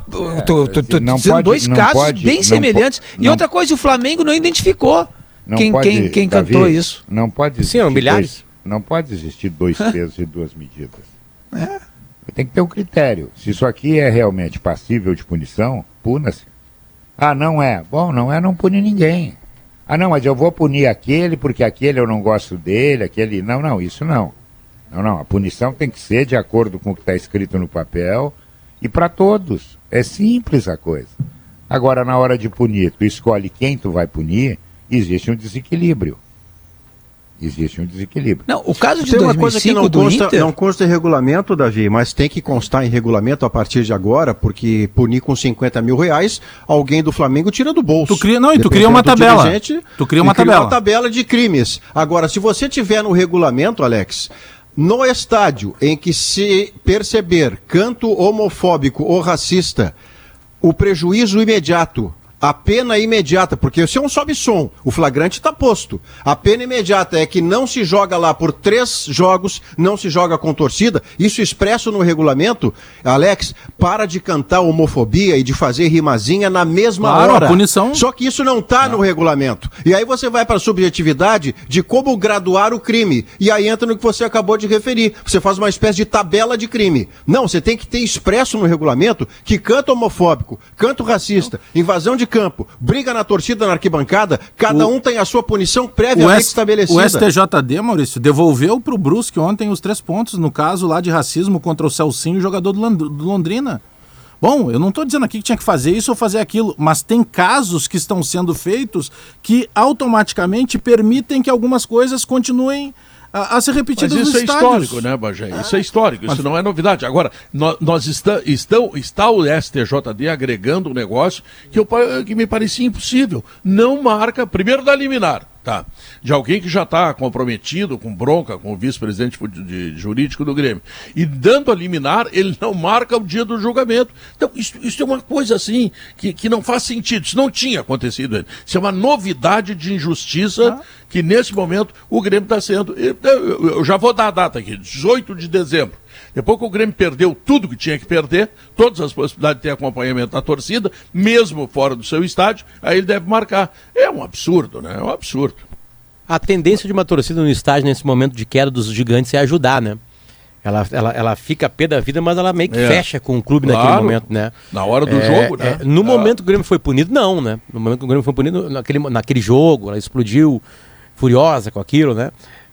tô, tô dizendo pode, dois casos pode, bem semelhantes. Pode, e outra coisa, o Flamengo não identificou não quem, pode, quem, quem Davi, cantou isso. Não pode existir. Sim, milhares. Dois, não pode existir dois pesos e duas medidas. É. Tem que ter um critério. Se isso aqui é realmente passível de punição, puna-se. Ah, não é. Bom, não é, não pune ninguém. Ah, não, mas eu vou punir aquele porque aquele eu não gosto dele, aquele. Não, não, isso não. Não, não. A punição tem que ser de acordo com o que está escrito no papel e para todos. É simples a coisa. Agora, na hora de punir, tu escolhe quem tu vai punir, existe um desequilíbrio existe um desequilíbrio. Não, o caso de tem uma coisa que não consta, Inter... não consta em regulamento, Davi, mas tem que constar em regulamento a partir de agora, porque punir com 50 mil reais, alguém do Flamengo tira do bolso. Tu cria, não, e tu cria uma tabela. Tu cria uma tabela. uma tabela de crimes. Agora, se você tiver no regulamento, Alex, no estádio em que se perceber canto homofóbico ou racista, o prejuízo imediato a pena imediata, porque se é um sobe-som, o flagrante está posto. A pena imediata é que não se joga lá por três jogos, não se joga com torcida. Isso expresso no regulamento. Alex, para de cantar homofobia e de fazer rimazinha na mesma claro, hora. A punição. Só que isso não está no regulamento. E aí você vai para a subjetividade de como graduar o crime. E aí entra no que você acabou de referir. Você faz uma espécie de tabela de crime. Não, você tem que ter expresso no regulamento que canto homofóbico, canto racista, invasão de campo, briga na torcida, na arquibancada, cada o, um tem a sua punição previamente S, estabelecida. O STJD, Maurício, devolveu para o Brusque ontem os três pontos no caso lá de racismo contra o Celcinho, jogador do, do Londrina. Bom, eu não estou dizendo aqui que tinha que fazer isso ou fazer aquilo, mas tem casos que estão sendo feitos que automaticamente permitem que algumas coisas continuem a, a ser repetidas Mas isso é estádios. histórico, né, Bagé? Isso é histórico, Mas... isso não é novidade. Agora, nós, nós está, estão, está o STJD agregando um negócio que, eu, que me parecia impossível. Não marca, primeiro da liminar, tá? De alguém que já está comprometido com bronca com o vice-presidente de, de, jurídico do Grêmio. E dando a liminar, ele não marca o dia do julgamento. Então, isso, isso é uma coisa assim que, que não faz sentido. Isso não tinha acontecido ainda. Isso é uma novidade de injustiça ah. que nesse momento o Grêmio está sendo. Eu já vou dar a data aqui, 18 de dezembro. Depois que o Grêmio perdeu tudo que tinha que perder, todas as possibilidades de ter acompanhamento da torcida, mesmo fora do seu estádio, aí ele deve marcar. É um absurdo, né? É um absurdo. A tendência de uma torcida no estádio nesse momento de queda dos gigantes é ajudar, né? Ela, ela, ela fica a pé da vida, mas ela meio que é. fecha com o clube claro, naquele momento, né? Na hora do é, jogo, né? É, no momento que o Grêmio foi punido, não, né? No momento que o Grêmio foi punido, naquele, naquele jogo, ela explodiu furiosa com aquilo, né?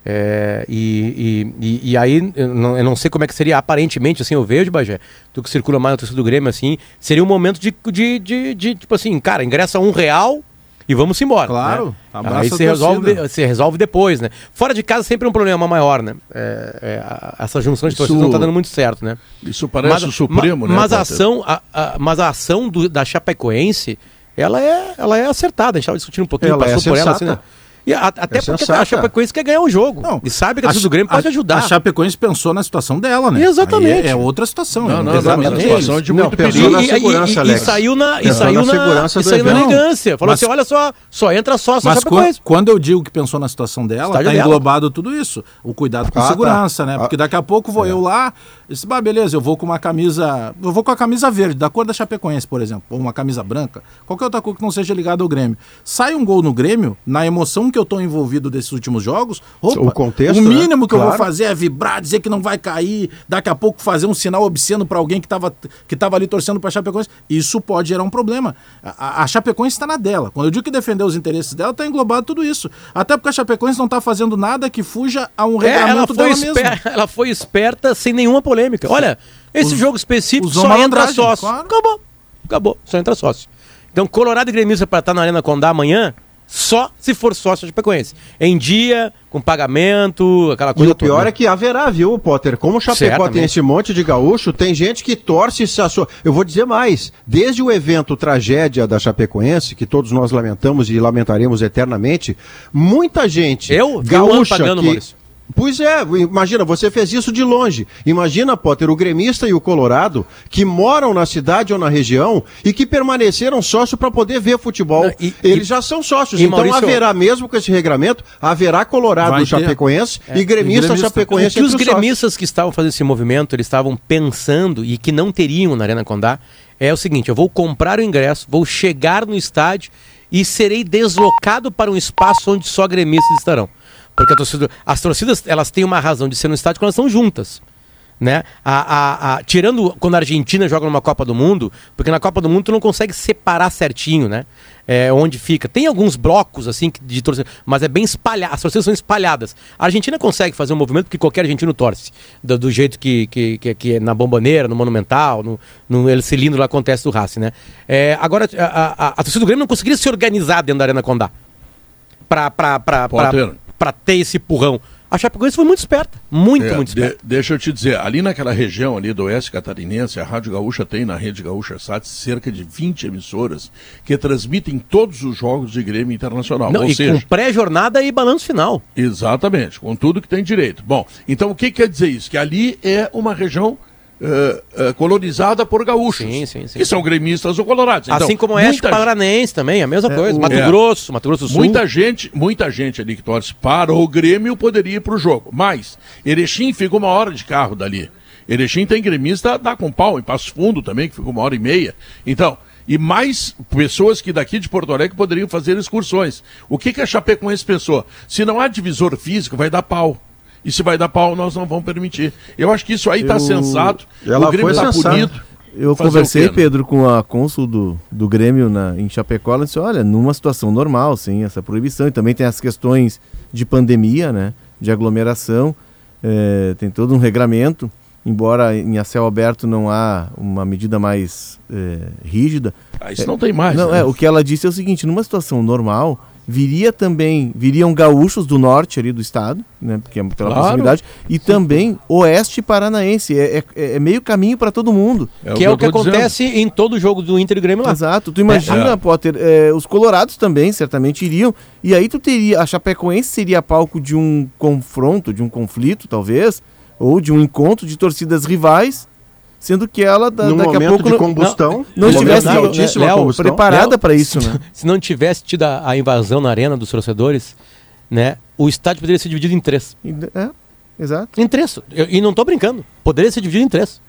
É, e, e, e, aí, eu não, eu não, sei como é que seria, aparentemente, assim, eu vejo, Bagé, tu que circula mais na torcida do Grêmio, assim, seria um momento de, de, de, de tipo assim, cara, ingressa um real e vamos embora. Claro, né? aí você resolve, você resolve depois, né? Fora de casa sempre é um problema maior, né? É, é, essa junção de torcidas não está dando muito certo, né? Isso parece mas, o Supremo, ma, né? Mas a ação, a, a, mas a ação do, da Chapecoense, ela é, ela é acertada. A gente estava discutindo um pouquinho, ela passou é por ela, assim, né? E a, até é porque a Chapecoense quer ganhar o jogo. Não, e sabe que a, a do Grêmio pode ajudar. A Chapecoense pensou na situação dela, né? Exatamente. É, é, outra situação. Não, não, Exatamente. não, situação de muito perigo. E, e, e, e, saiu na, e saiu na, segurança e saiu na elegância. Falou mas, assim, olha só, só entra só Mas quando, quando eu digo que pensou na situação dela, está englobado tudo isso. O cuidado com ah, tá. segurança, tá. né? Porque daqui a pouco vou é. eu lá, disse, bah, beleza, eu vou com uma camisa, eu vou com a camisa verde, da cor da Chapecoense, por exemplo, ou uma camisa branca, qualquer outra cor que não seja ligada ao Grêmio. Sai um gol no Grêmio, na emoção que eu estou envolvido desses últimos jogos, opa, o contexto, o né? mínimo né? que claro. eu vou fazer é vibrar, dizer que não vai cair, daqui a pouco fazer um sinal obsceno para alguém que estava que tava ali torcendo para a Chapecoense. Isso pode gerar um problema. A, a Chapecoense está na dela. Quando eu digo que defender os interesses dela, está englobado tudo isso. Até porque a Chapecoense não está fazendo nada que fuja a um regulamento é, dela mesma. Ela foi esperta sem nenhuma polêmica. Olha, esse os, jogo específico só entra sócio. Claro. Acabou. Acabou. Só entra sócio. Então, Colorado e Gremista para estar na Arena Condá amanhã, Só se for sócio de Chapecoense. Em dia, com pagamento, aquela coisa E o pior toda. é que haverá, viu, Potter? Como o Chapecó Certamente. tem esse monte de gaúcho, tem gente que torce se a sua... Eu vou dizer mais, desde o evento Tragédia da Chapecoense, que todos nós lamentamos e lamentaremos eternamente, muita gente Eu? gaúcha pagando, que... Maurício Pois é, imagina, você fez isso de longe. Imagina, Potter, o gremista e o colorado que moram na cidade ou na região e que permaneceram sócios para poder ver futebol. Não, e, Eles e, já são sócios, então Maurício, haverá mesmo com esse regramento, haverá colorado chapecoense é, e gremista, gremista chapecoense. O que os gremistas sócios. que estavam fazendo esse movimento, eles estavam pensando e que não teriam na Arena Condá, é o seguinte, eu vou comprar o ingresso, vou chegar no estádio e serei deslocado para um espaço onde só gremistas estarão. Porque torcida, as torcidas elas têm uma razão de ser no estádio quando elas estão juntas. Né? A, a, a, tirando quando a Argentina joga numa Copa do Mundo, porque na Copa do Mundo tu não consegue separar certinho, né? É, onde fica. Tem alguns blocos assim de torcida, mas é bem espalhado. As torcidas são espalhadas. A Argentina consegue fazer um movimento que qualquer argentino torce, do, do jeito que, que, que, que, é na Bomboneira, no Monumental, no, no El Cilindro lá acontece do Racing, né? É, agora a, a, torcida do Grêmio não conseguiria se organizar dentro da Arena Condá. Pra, pra, pra, pra, para ter esse empurrão. A Chapecoense foi muito esperta, muito, é, muito esperta. De, deixa eu te dizer, ali naquela região ali do oeste catarinense, a Rádio Gaúcha tem na rede Gaúcha Sat cerca de 20 emissoras que transmitem todos os jogos de Grêmio Internacional. Não, Ou e seja, com pré-jornada e balanço final. Exatamente, com tudo que tem direito. Bom, então o que quer dizer isso? Que ali é uma região Uh, uh, colonizada por gaúchos, sim, sim, sim. que são gremistas ou colorados. Então, assim como o Oeste Paranense também, a mesma é, coisa. Mato é, Grosso, Mato Grosso do Sul. Muita gente, muita gente ali que torce para o Grêmio poderia ir para o jogo. Mas Erechim fica uma hora de carro dali. Erechim tem gremista dá com pau, em Passo Fundo também, que fica uma hora e meia. Então, e mais pessoas que daqui de Porto Alegre poderiam fazer excursões. O que, que a Chapecoense pensou? Se não há divisor físico, vai dar pau. E se vai dar pau, nós não vamos permitir. Eu acho que isso aí está sensato. Ela o Grêmio está bonito. Eu conversei, Pedro, com a cônsul do, do Grêmio na, em Chapecó. Ela disse: olha, numa situação normal, sim, essa proibição. E também tem as questões de pandemia, né? De aglomeração. É, tem todo um regramento. Embora em a céu aberto não há uma medida mais é, rígida. Ah, isso é, não tem mais. Não, né? é, o que ela disse é o seguinte: numa situação normal, viria também, viriam gaúchos do norte ali do estado, né, porque é pela claro. proximidade, e Sim. também oeste paranaense, é, é, é meio caminho para todo mundo. É que é o que acontece dizendo. em todo jogo do Inter e Grêmio lá. Exato, tu imagina, é. Potter, é, os colorados também certamente iriam, e aí tu teria, a Chapecoense seria palco de um confronto, de um conflito talvez, ou de um encontro de torcidas rivais, sendo que ela da, no daqui a pouco de combustão, não, não estivesse Léo, preparada para isso, né? Se não tivesse tido a, a, invasão na arena dos torcedores, né, o estádio poderia ser dividido em três. É, exato. Em três. Eu, e não estou brincando. Poderia ser dividido em três.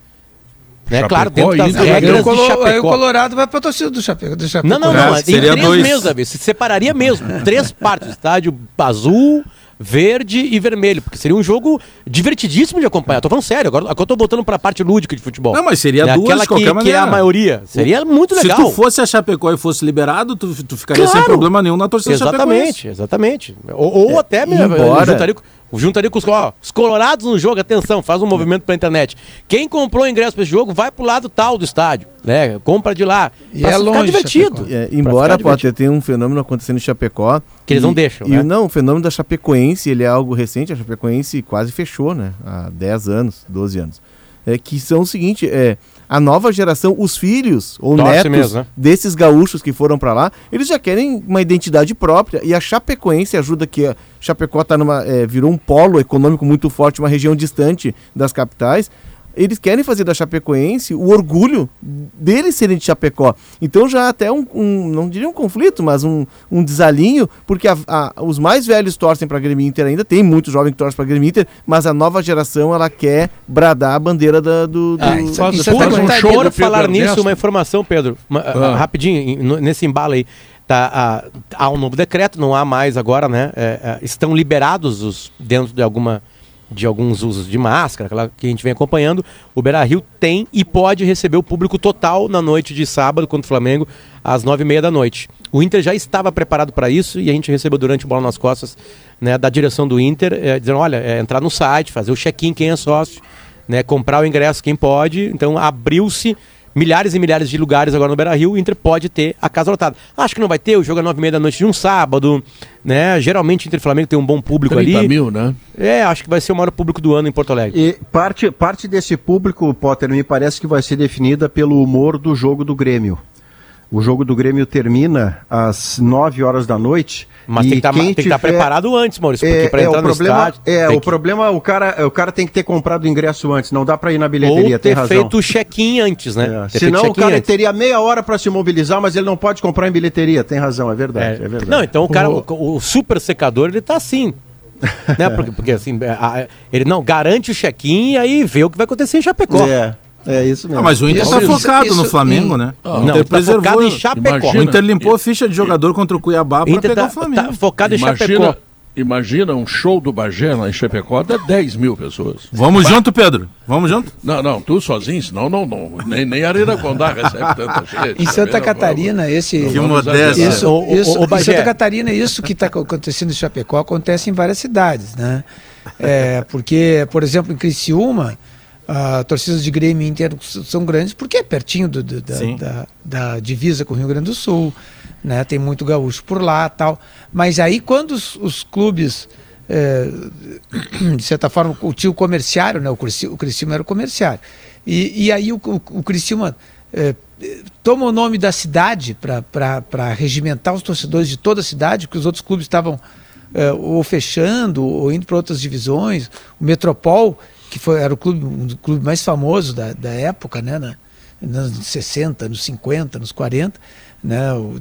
Né? Claro, dentro das regras Colo de Chapecó. Aí o Colorado vai para a torcida do Chapecó. Do Chapecó. Não, não, não. É, em três dois. mesmo, Davi. Se separaria mesmo. três partes. Estádio azul, verde e vermelho, porque seria um jogo divertidíssimo de acompanhar. Tô falando sério, agora, agora eu tô voltando pra parte lúdica de futebol. Não, mas seria né? duas Aquela de qualquer que, maneira. que é a maioria. Seria muito legal. Se tu fosse a Chapecó e fosse liberado, tu, tu ficaria claro. sem problema nenhum na torcida Exatamente, exatamente. Ou, ou é, até mesmo, juntaria, juntaria com os, ó, os colorados no jogo, atenção, faz um movimento pra internet. Quem comprou ingresso pra esse jogo, vai pro lado tal do estádio, né? Compra de lá. E é longe, divertido. É, embora pode ter um fenômeno acontecendo em Chapecó. Que eles não deixam, e, né? Não, o fenômeno da Chapecoense, ele é algo recente, a Chapecoense quase fechou, né? Há 10 anos, 12 anos. É, que são o seguinte, é, a nova geração, os filhos ou Torce netos mesmo, né? desses gaúchos que foram para lá, eles já querem uma identidade própria. E a Chapecoense ajuda que a Chapecó tá numa, é, virou um polo econômico muito forte, uma região distante das capitais eles querem fazer da Chapecoense o orgulho deles serem de Chapecó. Então já até um, um não diria um conflito, mas um, um desalinho, porque a, a, os mais velhos torcem para a Grêmio Inter ainda, tem muito jovem que torce para a Grêmio Inter, mas a nova geração ela quer bradar a bandeira da, do, do, ah, isso, do, isso do, um show Por falar nisso, uma informação, Pedro, uma, ah. rapidinho, nesse embalo aí. Tá, ah, há um novo decreto, não há mais agora, né? É, é, estão liberados os, dentro de alguma de alguns usos de máscara, aquela que a gente vem acompanhando, o Beira Rio tem e pode receber o público total na noite de sábado contra o Flamengo, às nove e meia da noite. O Inter já estava preparado para isso e a gente recebeu durante o Bola nas Costas né, da direção do Inter, é, dizendo, olha, é, entrar no site, fazer o check-in quem é sócio, né, comprar o ingresso quem pode. Então abriu-se milhares e milhares de lugares agora no Beira-Rio, o Inter pode ter a casa lotada. Acho que não vai ter, o jogo é nove e meia da noite de um sábado, né? Geralmente o Inter e Flamengo tem um bom público 30 ali. mil, né? É, acho que vai ser o maior público do ano em Porto Alegre. E parte, parte desse público, Potter, me parece que vai ser definida pelo humor do jogo do Grêmio. O jogo do Grêmio termina às 9 horas da noite. Mas tem que tá estar tá preparado antes, Maurício, porque é, para entrar é, o problema, no estádio. É, o que... problema, o cara, o cara tem que ter comprado o ingresso antes, não dá para ir na bilheteria, Ou ter razão. feito o check-in antes, né? É. Senão o cara antes. teria meia hora para se mobilizar, mas ele não pode comprar em bilheteria, tem razão, é verdade. É, é verdade. Não, então o cara, o, o super secador, ele tá assim, né? Porque, porque assim, ele não garante o check-in e aí vê o que vai acontecer em Chapecó. É. É isso mesmo. Ah, mas o Inter está focado isso, no Flamengo, né? Oh, não, tá focado em Chapecó. Imagina, o Inter limpou a ficha de jogador contra o Cuiabá para pegar tá, o Flamengo. Tá focado em imagina, Chapecó. Imagina um show do Bagé lá em Chapecó, dá 10 mil pessoas. Vamos bah. junto, Pedro. Vamos junto? Não, não, tu sozinho, senão não, não. Nem, nem a Arena Condá recebe tanta gente. Em Santa Catarina, esse. Que modéstia. Isso, isso, o, o, o em Santa Catarina, isso que está acontecendo em Chapecó acontece em várias cidades, né? É, porque, por exemplo, em Criciúma a torcidas de Grêmio Inter são grandes porque é pertinho do, do, da, da, da, divisa com o Rio Grande do Sul, né? tem muito gaúcho por lá tal. Mas aí quando os, os clubes, é, de certa forma, o tio comerciário, né? o, Criciúma, o Criciúma era o comerciário, e, e aí o, o, o Criciúma é, toma o nome da cidade para regimentar os torcedores de toda a cidade, porque os outros clubes estavam é, ou fechando ou indo para outras divisões, o Metropol que foi, era o clube, um clube mais famoso da, da época, né, na, nos anos 60, nos 50, nos 40, né, o,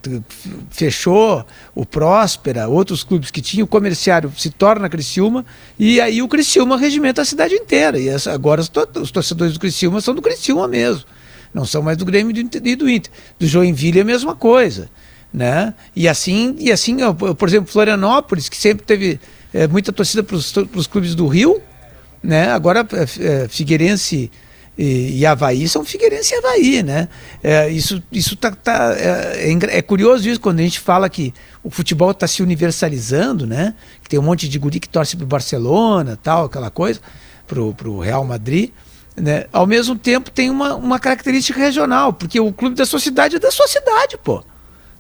fechou o Próspera, outros clubes que tinham, o comerciário se torna Criciúma, e aí o Criciúma regimenta a cidade inteira, e essa, agora os, os, torcedores do Criciúma são do Criciúma mesmo, não são mais do Grêmio e do Inter. Do Joinville é a mesma coisa, né, e assim, e assim por exemplo, Florianópolis, que sempre teve é, muita torcida para os clubes do Rio, né? Agora, é, é, Figueirense e, e Havaí são Figueirense e Havaí, né? É, isso isso tá, tá é, é, é, curioso isso quando a gente fala que o futebol está se universalizando, né? Que tem um monte de guri que torce pro Barcelona, tal, aquela coisa, pro, pro Real Madrid. Né? Ao mesmo tempo tem uma, uma característica regional, porque o clube da sua cidade é da sua cidade, pô.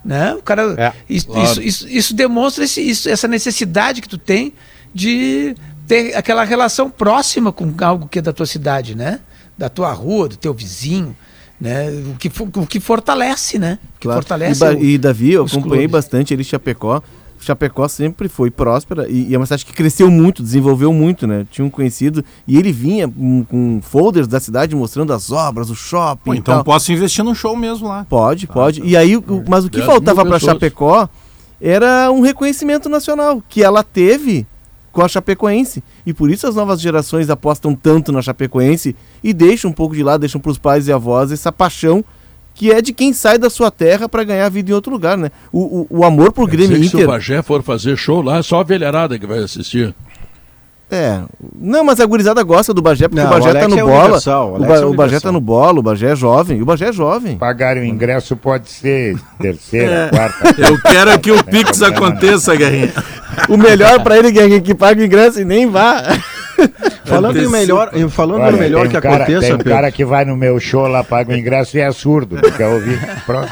Né? O cara, é, isso, claro. isso, isso, isso, demonstra esse, isso, essa necessidade que tu tem de ter aquela relação próxima com algo que é da tua cidade, né? Da tua rua, do teu vizinho, né? O que, o que fortalece, né? Que claro. fortalece. E, o, e Davi, eu acompanhei clubes. bastante ele Chapecó. Chapecó sempre foi próspera e, e é uma cidade que cresceu muito, desenvolveu muito, né? Tinha um conhecido e ele vinha com, com folders da cidade mostrando as obras, o shopping. Pô, então posso investir num show mesmo lá. Pode, tá, pode. Tá. E aí, o, mas o que faltava para Chapecó era um reconhecimento nacional que ela teve com a Chapecoense. E por isso as novas gerações apostam tanto na Chapecoense e deixam um pouco de lado, deixam para os pais e avós essa paixão que é de quem sai da sua terra para ganhar vida em outro lugar, né? O, o, o amor por Grêmio Inter... Se o Bagé for fazer show lá, é só a velharada que vai assistir. É. Não, mas a gurizada gosta do Bagé, porque não, o Bagé o tá no é bola. O, ba é o Bagé tá no bola, o Bagé é jovem. O Bagé é jovem. Pagar o ingresso pode ser terceira, é. quarta. Eu quero que o Pix aconteça, Guerrinha. O melhor para ele, Guerrinha, que paga o ingresso e nem vá. falando em melhor, falando Olha, no melhor que cara, aconteça. Tem um cara que vai no meu show lá, paga o ingresso e é surdo, quer ouvir. Pronto.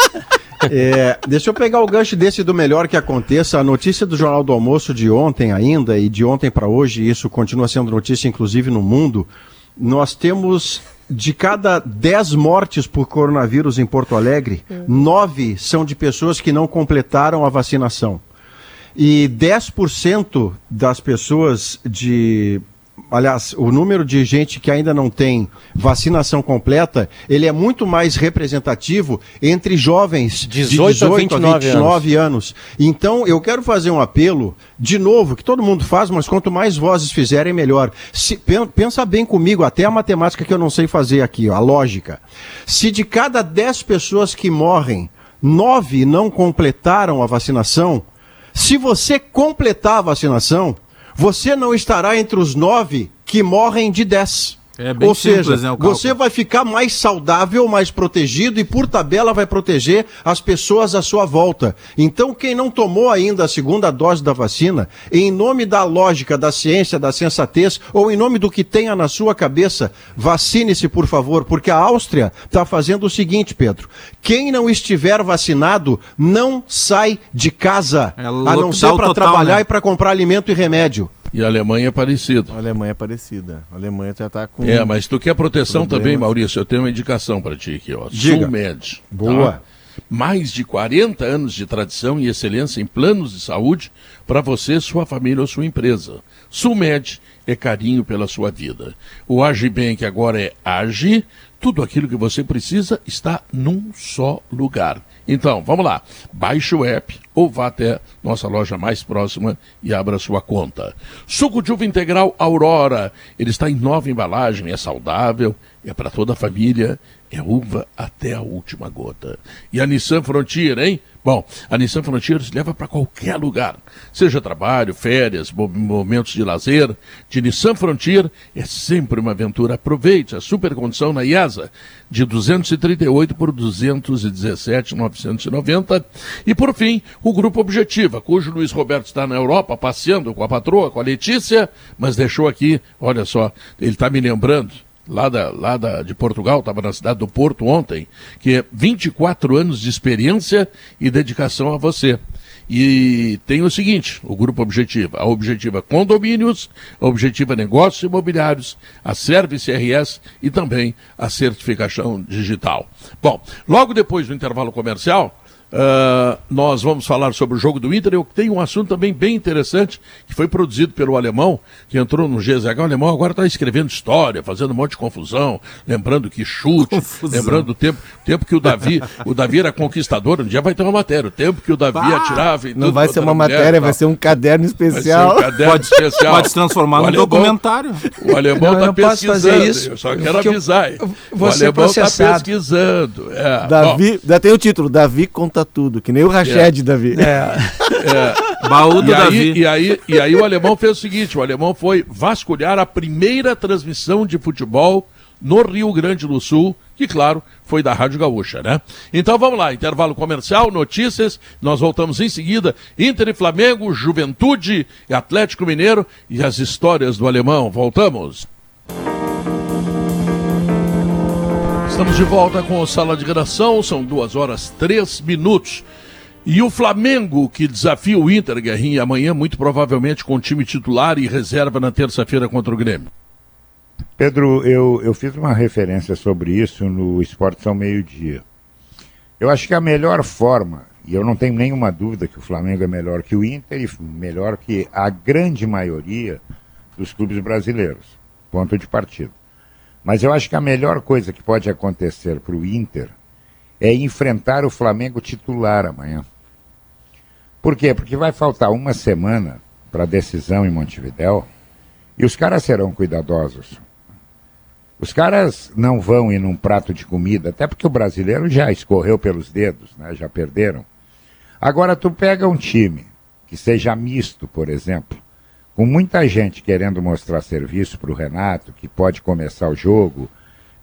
É, deixa eu pegar o gancho desse do melhor que aconteça. A notícia do Jornal do Almoço de ontem ainda, e de ontem para hoje, isso continua sendo notícia inclusive no mundo. Nós temos de cada 10 mortes por coronavírus em Porto Alegre, hum. nove são de pessoas que não completaram a vacinação. E 10% das pessoas de aliás, o número de gente que ainda não tem vacinação completa, ele é muito mais representativo entre jovens 18 de 18 a 29, a 29 anos. anos. Então, eu quero fazer um apelo, de novo, que todo mundo faz, mas quanto mais vozes fizerem, melhor. Se, pensa bem comigo, até a matemática que eu não sei fazer aqui, ó, a lógica. Se de cada 10 pessoas que morrem, 9 não completaram a vacinação, se você completar a vacinação, você não estará entre os nove que morrem de dez. É Ou seja, né, você vai ficar mais saudável, mais protegido e, por tabela, vai proteger as pessoas à sua volta. Então, quem não tomou ainda a segunda dose da vacina, em nome da lógica, da ciência, da sensatez, ou em nome do que tenha na sua cabeça, vacine-se, por favor, porque a Áustria está fazendo o seguinte, Pedro: quem não estiver vacinado não sai de casa, é a não ser para trabalhar né? e para comprar alimento e remédio. E a Alemanha é parecida. A Alemanha é parecida. A Alemanha já está com. É, mas tu quer proteção problemas. também, Maurício? Eu tenho uma indicação para ti aqui, ó. Diga. Sulmed. Tá? Boa. Tá? Mais de 40 anos de tradição e excelência em planos de saúde para você, sua família ou sua empresa. Sulmed é carinho pela sua vida. O Agibank agora é Agi. Tudo aquilo que você precisa está num só lugar. Então, vamos lá. Baixe o app ou vá até nossa loja mais próxima e abra sua conta. Suco de uva integral Aurora. Ele está em nova embalagem, é saudável, é para toda a família, é uva até a última gota. E a Nissan Frontier, hein? Bom, a Nissan Frontier leva para qualquer lugar, seja trabalho, férias, momentos de lazer. De Nissan Frontier é sempre uma aventura. Aproveite a super condição na IASA de 238 por 217,990. E por fim, o Grupo Objetiva, cujo Luiz Roberto está na Europa passeando com a patroa, com a Letícia, mas deixou aqui, olha só, ele está me lembrando lá, da, lá da, de Portugal, estava na cidade do Porto ontem, que é 24 anos de experiência e dedicação a você. E tem o seguinte, o grupo Objetiva, a Objetiva Condomínios, a Objetiva Negócios Imobiliários, a Service RS e também a certificação digital. Bom, logo depois do intervalo comercial, Uh, nós vamos falar sobre o jogo do Inter. Eu tenho um assunto também bem interessante que foi produzido pelo alemão, que entrou no GZH. O alemão agora está escrevendo história, fazendo um monte de confusão, lembrando que chute, confusão. lembrando o tempo, tempo que o Davi, o Davi era conquistador. Um dia vai ter uma matéria, o tempo que o Davi bah, atirava. E não vai ser uma matéria, vai ser um caderno especial. Um caderno pode, especial. pode se transformar num documentário. O alemão está pesquisando. Isso, eu só quero avisar. Eu, o alemão está pesquisando. É, Davi, já tem o título, Davi conta tudo, que nem o Rached, é. Davi. É. é. Baú do e Davi. Aí, e, aí, e aí o alemão fez o seguinte: o alemão foi vasculhar a primeira transmissão de futebol no Rio Grande do Sul, que, claro, foi da Rádio Gaúcha, né? Então vamos lá, intervalo comercial, notícias, nós voltamos em seguida. Inter e Flamengo, Juventude e Atlético Mineiro e as histórias do alemão. Voltamos. Estamos de volta com o Sala de Redação, são duas horas três minutos. E o Flamengo, que desafia o Inter, Guerrinha, amanhã, muito provavelmente com time titular e reserva na terça-feira contra o Grêmio. Pedro, eu, eu fiz uma referência sobre isso no Esporte São Meio-Dia. Eu acho que a melhor forma, e eu não tenho nenhuma dúvida que o Flamengo é melhor que o Inter e melhor que a grande maioria dos clubes brasileiros. Ponto de partida. Mas eu acho que a melhor coisa que pode acontecer para o Inter é enfrentar o Flamengo titular amanhã. Por quê? Porque vai faltar uma semana para a decisão em Montevidéu e os caras serão cuidadosos. Os caras não vão ir num prato de comida, até porque o brasileiro já escorreu pelos dedos, né? já perderam. Agora, tu pega um time que seja misto, por exemplo, com muita gente querendo mostrar serviço para o Renato, que pode começar o jogo,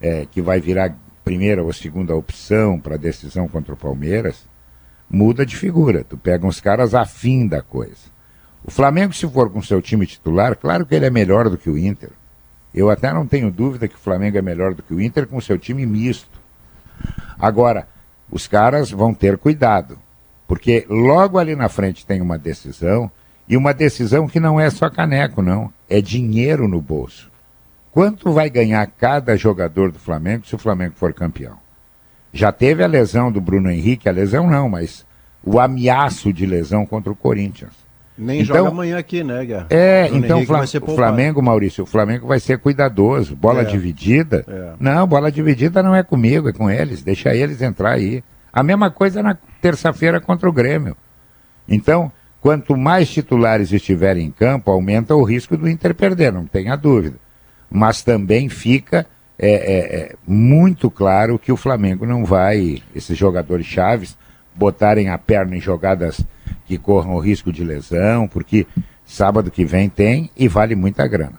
é, que vai virar primeira ou segunda opção para a decisão contra o Palmeiras, muda de figura. Tu pega uns caras afim da coisa. O Flamengo, se for com seu time titular, claro que ele é melhor do que o Inter. Eu até não tenho dúvida que o Flamengo é melhor do que o Inter com seu time misto. Agora, os caras vão ter cuidado, porque logo ali na frente tem uma decisão e uma decisão que não é só caneco, não. É dinheiro no bolso. Quanto vai ganhar cada jogador do Flamengo se o Flamengo for campeão? Já teve a lesão do Bruno Henrique, a lesão não, mas o ameaço de lesão contra o Corinthians. Nem então, joga amanhã aqui, né, Guerra? É, Bruno então Flam o Flamengo, Maurício, o Flamengo vai ser cuidadoso. Bola é, dividida. É. Não, bola dividida não é comigo, é com eles. Deixa eles entrar aí. A mesma coisa na terça-feira contra o Grêmio. Então, Quanto mais titulares estiverem em campo, aumenta o risco do Inter perder, não tenha dúvida. Mas também fica é, é, é muito claro que o Flamengo não vai, esses jogadores chaves, botarem a perna em jogadas que corram o risco de lesão, porque sábado que vem tem e vale muita grana.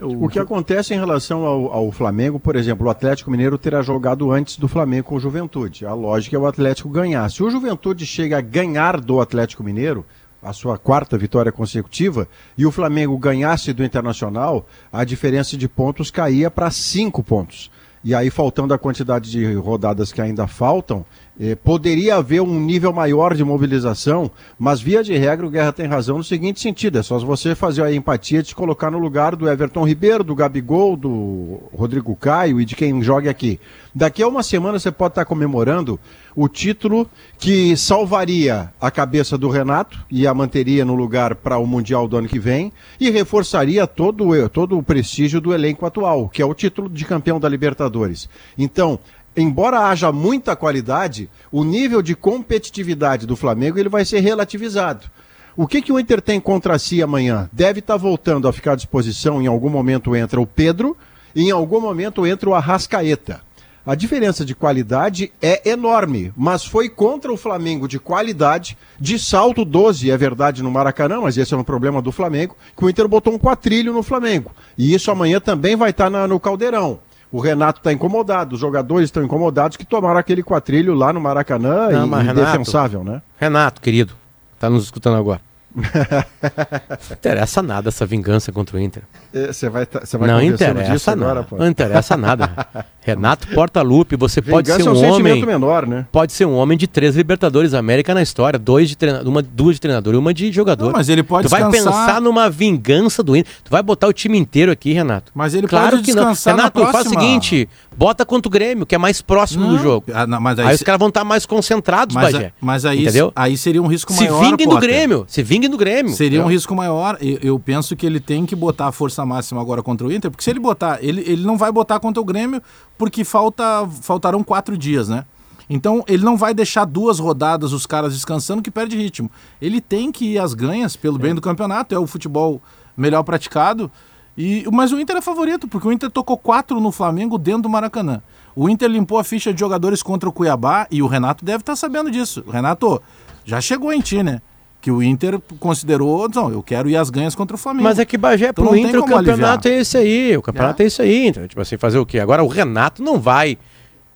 O que acontece em relação ao, ao, Flamengo, por exemplo, o Atlético Mineiro terá jogado antes do Flamengo com o Juventude. A lógica é o Atlético ganhar. Se o Juventude chega a ganhar do Atlético Mineiro, a sua quarta vitória consecutiva, e o Flamengo ganhasse do Internacional, a diferença de pontos caía para cinco pontos. E aí, faltando a quantidade de rodadas que ainda faltam, eh, poderia haver um nível maior de mobilização, mas via de regra o Guerra tem razão no seguinte sentido: é só você fazer a empatia de se colocar no lugar do Everton Ribeiro, do Gabigol, do Rodrigo Caio e de quem joga aqui. Daqui a uma semana você pode estar comemorando o título que salvaria a cabeça do Renato e a manteria no lugar para o Mundial do ano que vem e reforçaria todo, todo o prestígio do elenco atual, que é o título de campeão da Libertadores. Então, embora haja muita qualidade, o nível de competitividade do Flamengo ele vai ser relativizado. O que, que o Inter tem contra si amanhã? Deve estar tá voltando a ficar à disposição. Em algum momento entra o Pedro, e em algum momento entra o Arrascaeta. A diferença de qualidade é enorme, mas foi contra o Flamengo de qualidade, de salto 12, é verdade, no Maracanã, mas esse é um problema do Flamengo, que o Inter botou um quatrilho no Flamengo. E isso amanhã também vai estar tá no Caldeirão. O Renato está incomodado, os jogadores estão incomodados que tomaram aquele quatrilho lá no Maracanã Não, e indefensável, né? Renato, querido, está nos escutando agora. Não interessa nada essa vingança contra o Inter. É, você vai, tá, vai não interessa nada. Agora, não interessa nada. Renato Portaluppi, você vingança pode ser um, é um homem. menor, né? Pode ser um homem de três Libertadores América na história, dois de treinador, uma, duas de treinador e uma de jogador. Não, mas ele pode Tu vai pensar numa vingança do Inter. Tu vai botar o time inteiro aqui, Renato. Mas ele claro pode que não. Renato, faz o seguinte: bota contra o Grêmio, que é mais próximo não. do jogo. Ah, não, aí, aí se... os caras vão estar mais concentrados, mas, Bagé. Mas aí, entendeu? aí seria um risco maior. Se vinguem do Grêmio. Se vinguem do Grêmio. Seria um risco maior. Eu, eu penso que ele tem que botar a força máxima agora contra o Inter, porque se ele botar, ele, ele não vai botar contra o Grêmio, porque falta, faltarão quatro dias, né? Então ele não vai deixar duas rodadas os caras descansando que perde ritmo. Ele tem que ir às ganhas pelo bem é. do campeonato, é o futebol melhor praticado. E, mas o Inter é favorito, porque o Inter tocou quatro no Flamengo dentro do Maracanã. O Inter limpou a ficha de jogadores contra o Cuiabá e o Renato deve estar sabendo disso. Renato, já chegou em ti, né? Que o Inter considerou, não, eu quero ir às ganhas contra o Flamengo. Mas é que Bagé, então, pro Inter o campeonato aliviar. é esse aí, o campeonato é. é esse aí, então, tipo assim, fazer o quê? Agora o Renato não vai,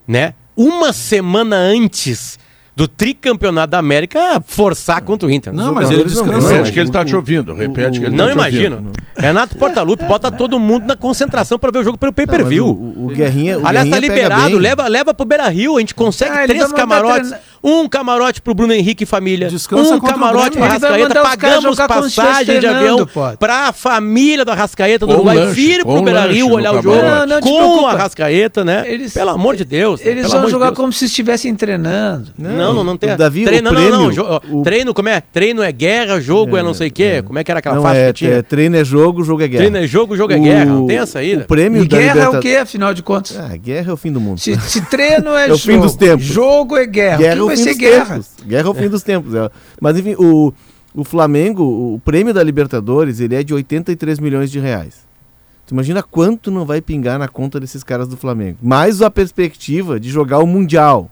né, uma semana antes do tricampeonato da América forçar contra o Inter. Não, mas ele descansou. Repete que ele está te ouvindo. Repete que ele Não tá imagino. Renato Portaluppi bota todo mundo na concentração para ver o jogo pelo pay-per-view. O, o, Guerrinha. O Aliás, tá liberado. Leva, leva pro Beira Rio. A gente consegue ah, três camarotes. Um camarote pro Bruno Henrique e família. Descansa um camarote pro Arrascaeta. Pagamos passagem de avião pra família do Arrascaeta do Uruguai. Vir pro Beira Rio olhar o jogo com o Arrascaeta, né? Pelo amor de Deus. Eles vão jogar como se estivessem treinando. Não, não, não tem. Davi, treino, não, não, não. Treino, como é? Treino é guerra, jogo é, não sei o quê. Como é que era aquela faixa que tinha? treino é jogo, jogo é guerra. Treino é jogo, jogo é guerra. Não tem essa aí. O prêmio e guerra é o quê, afinal de contas? Ah, guerra é o fim do mundo. Se, treino é, o fim dos tempos. Jogo é guerra. Guerra vai ser guerra. Guerra é o fim dos tempos. É. Mas enfim, o, o Flamengo, o prêmio da Libertadores, ele é de 83 milhões de reais. Tu imagina quanto não vai pingar na conta desses caras do Flamengo. Mais a perspectiva de jogar o Mundial.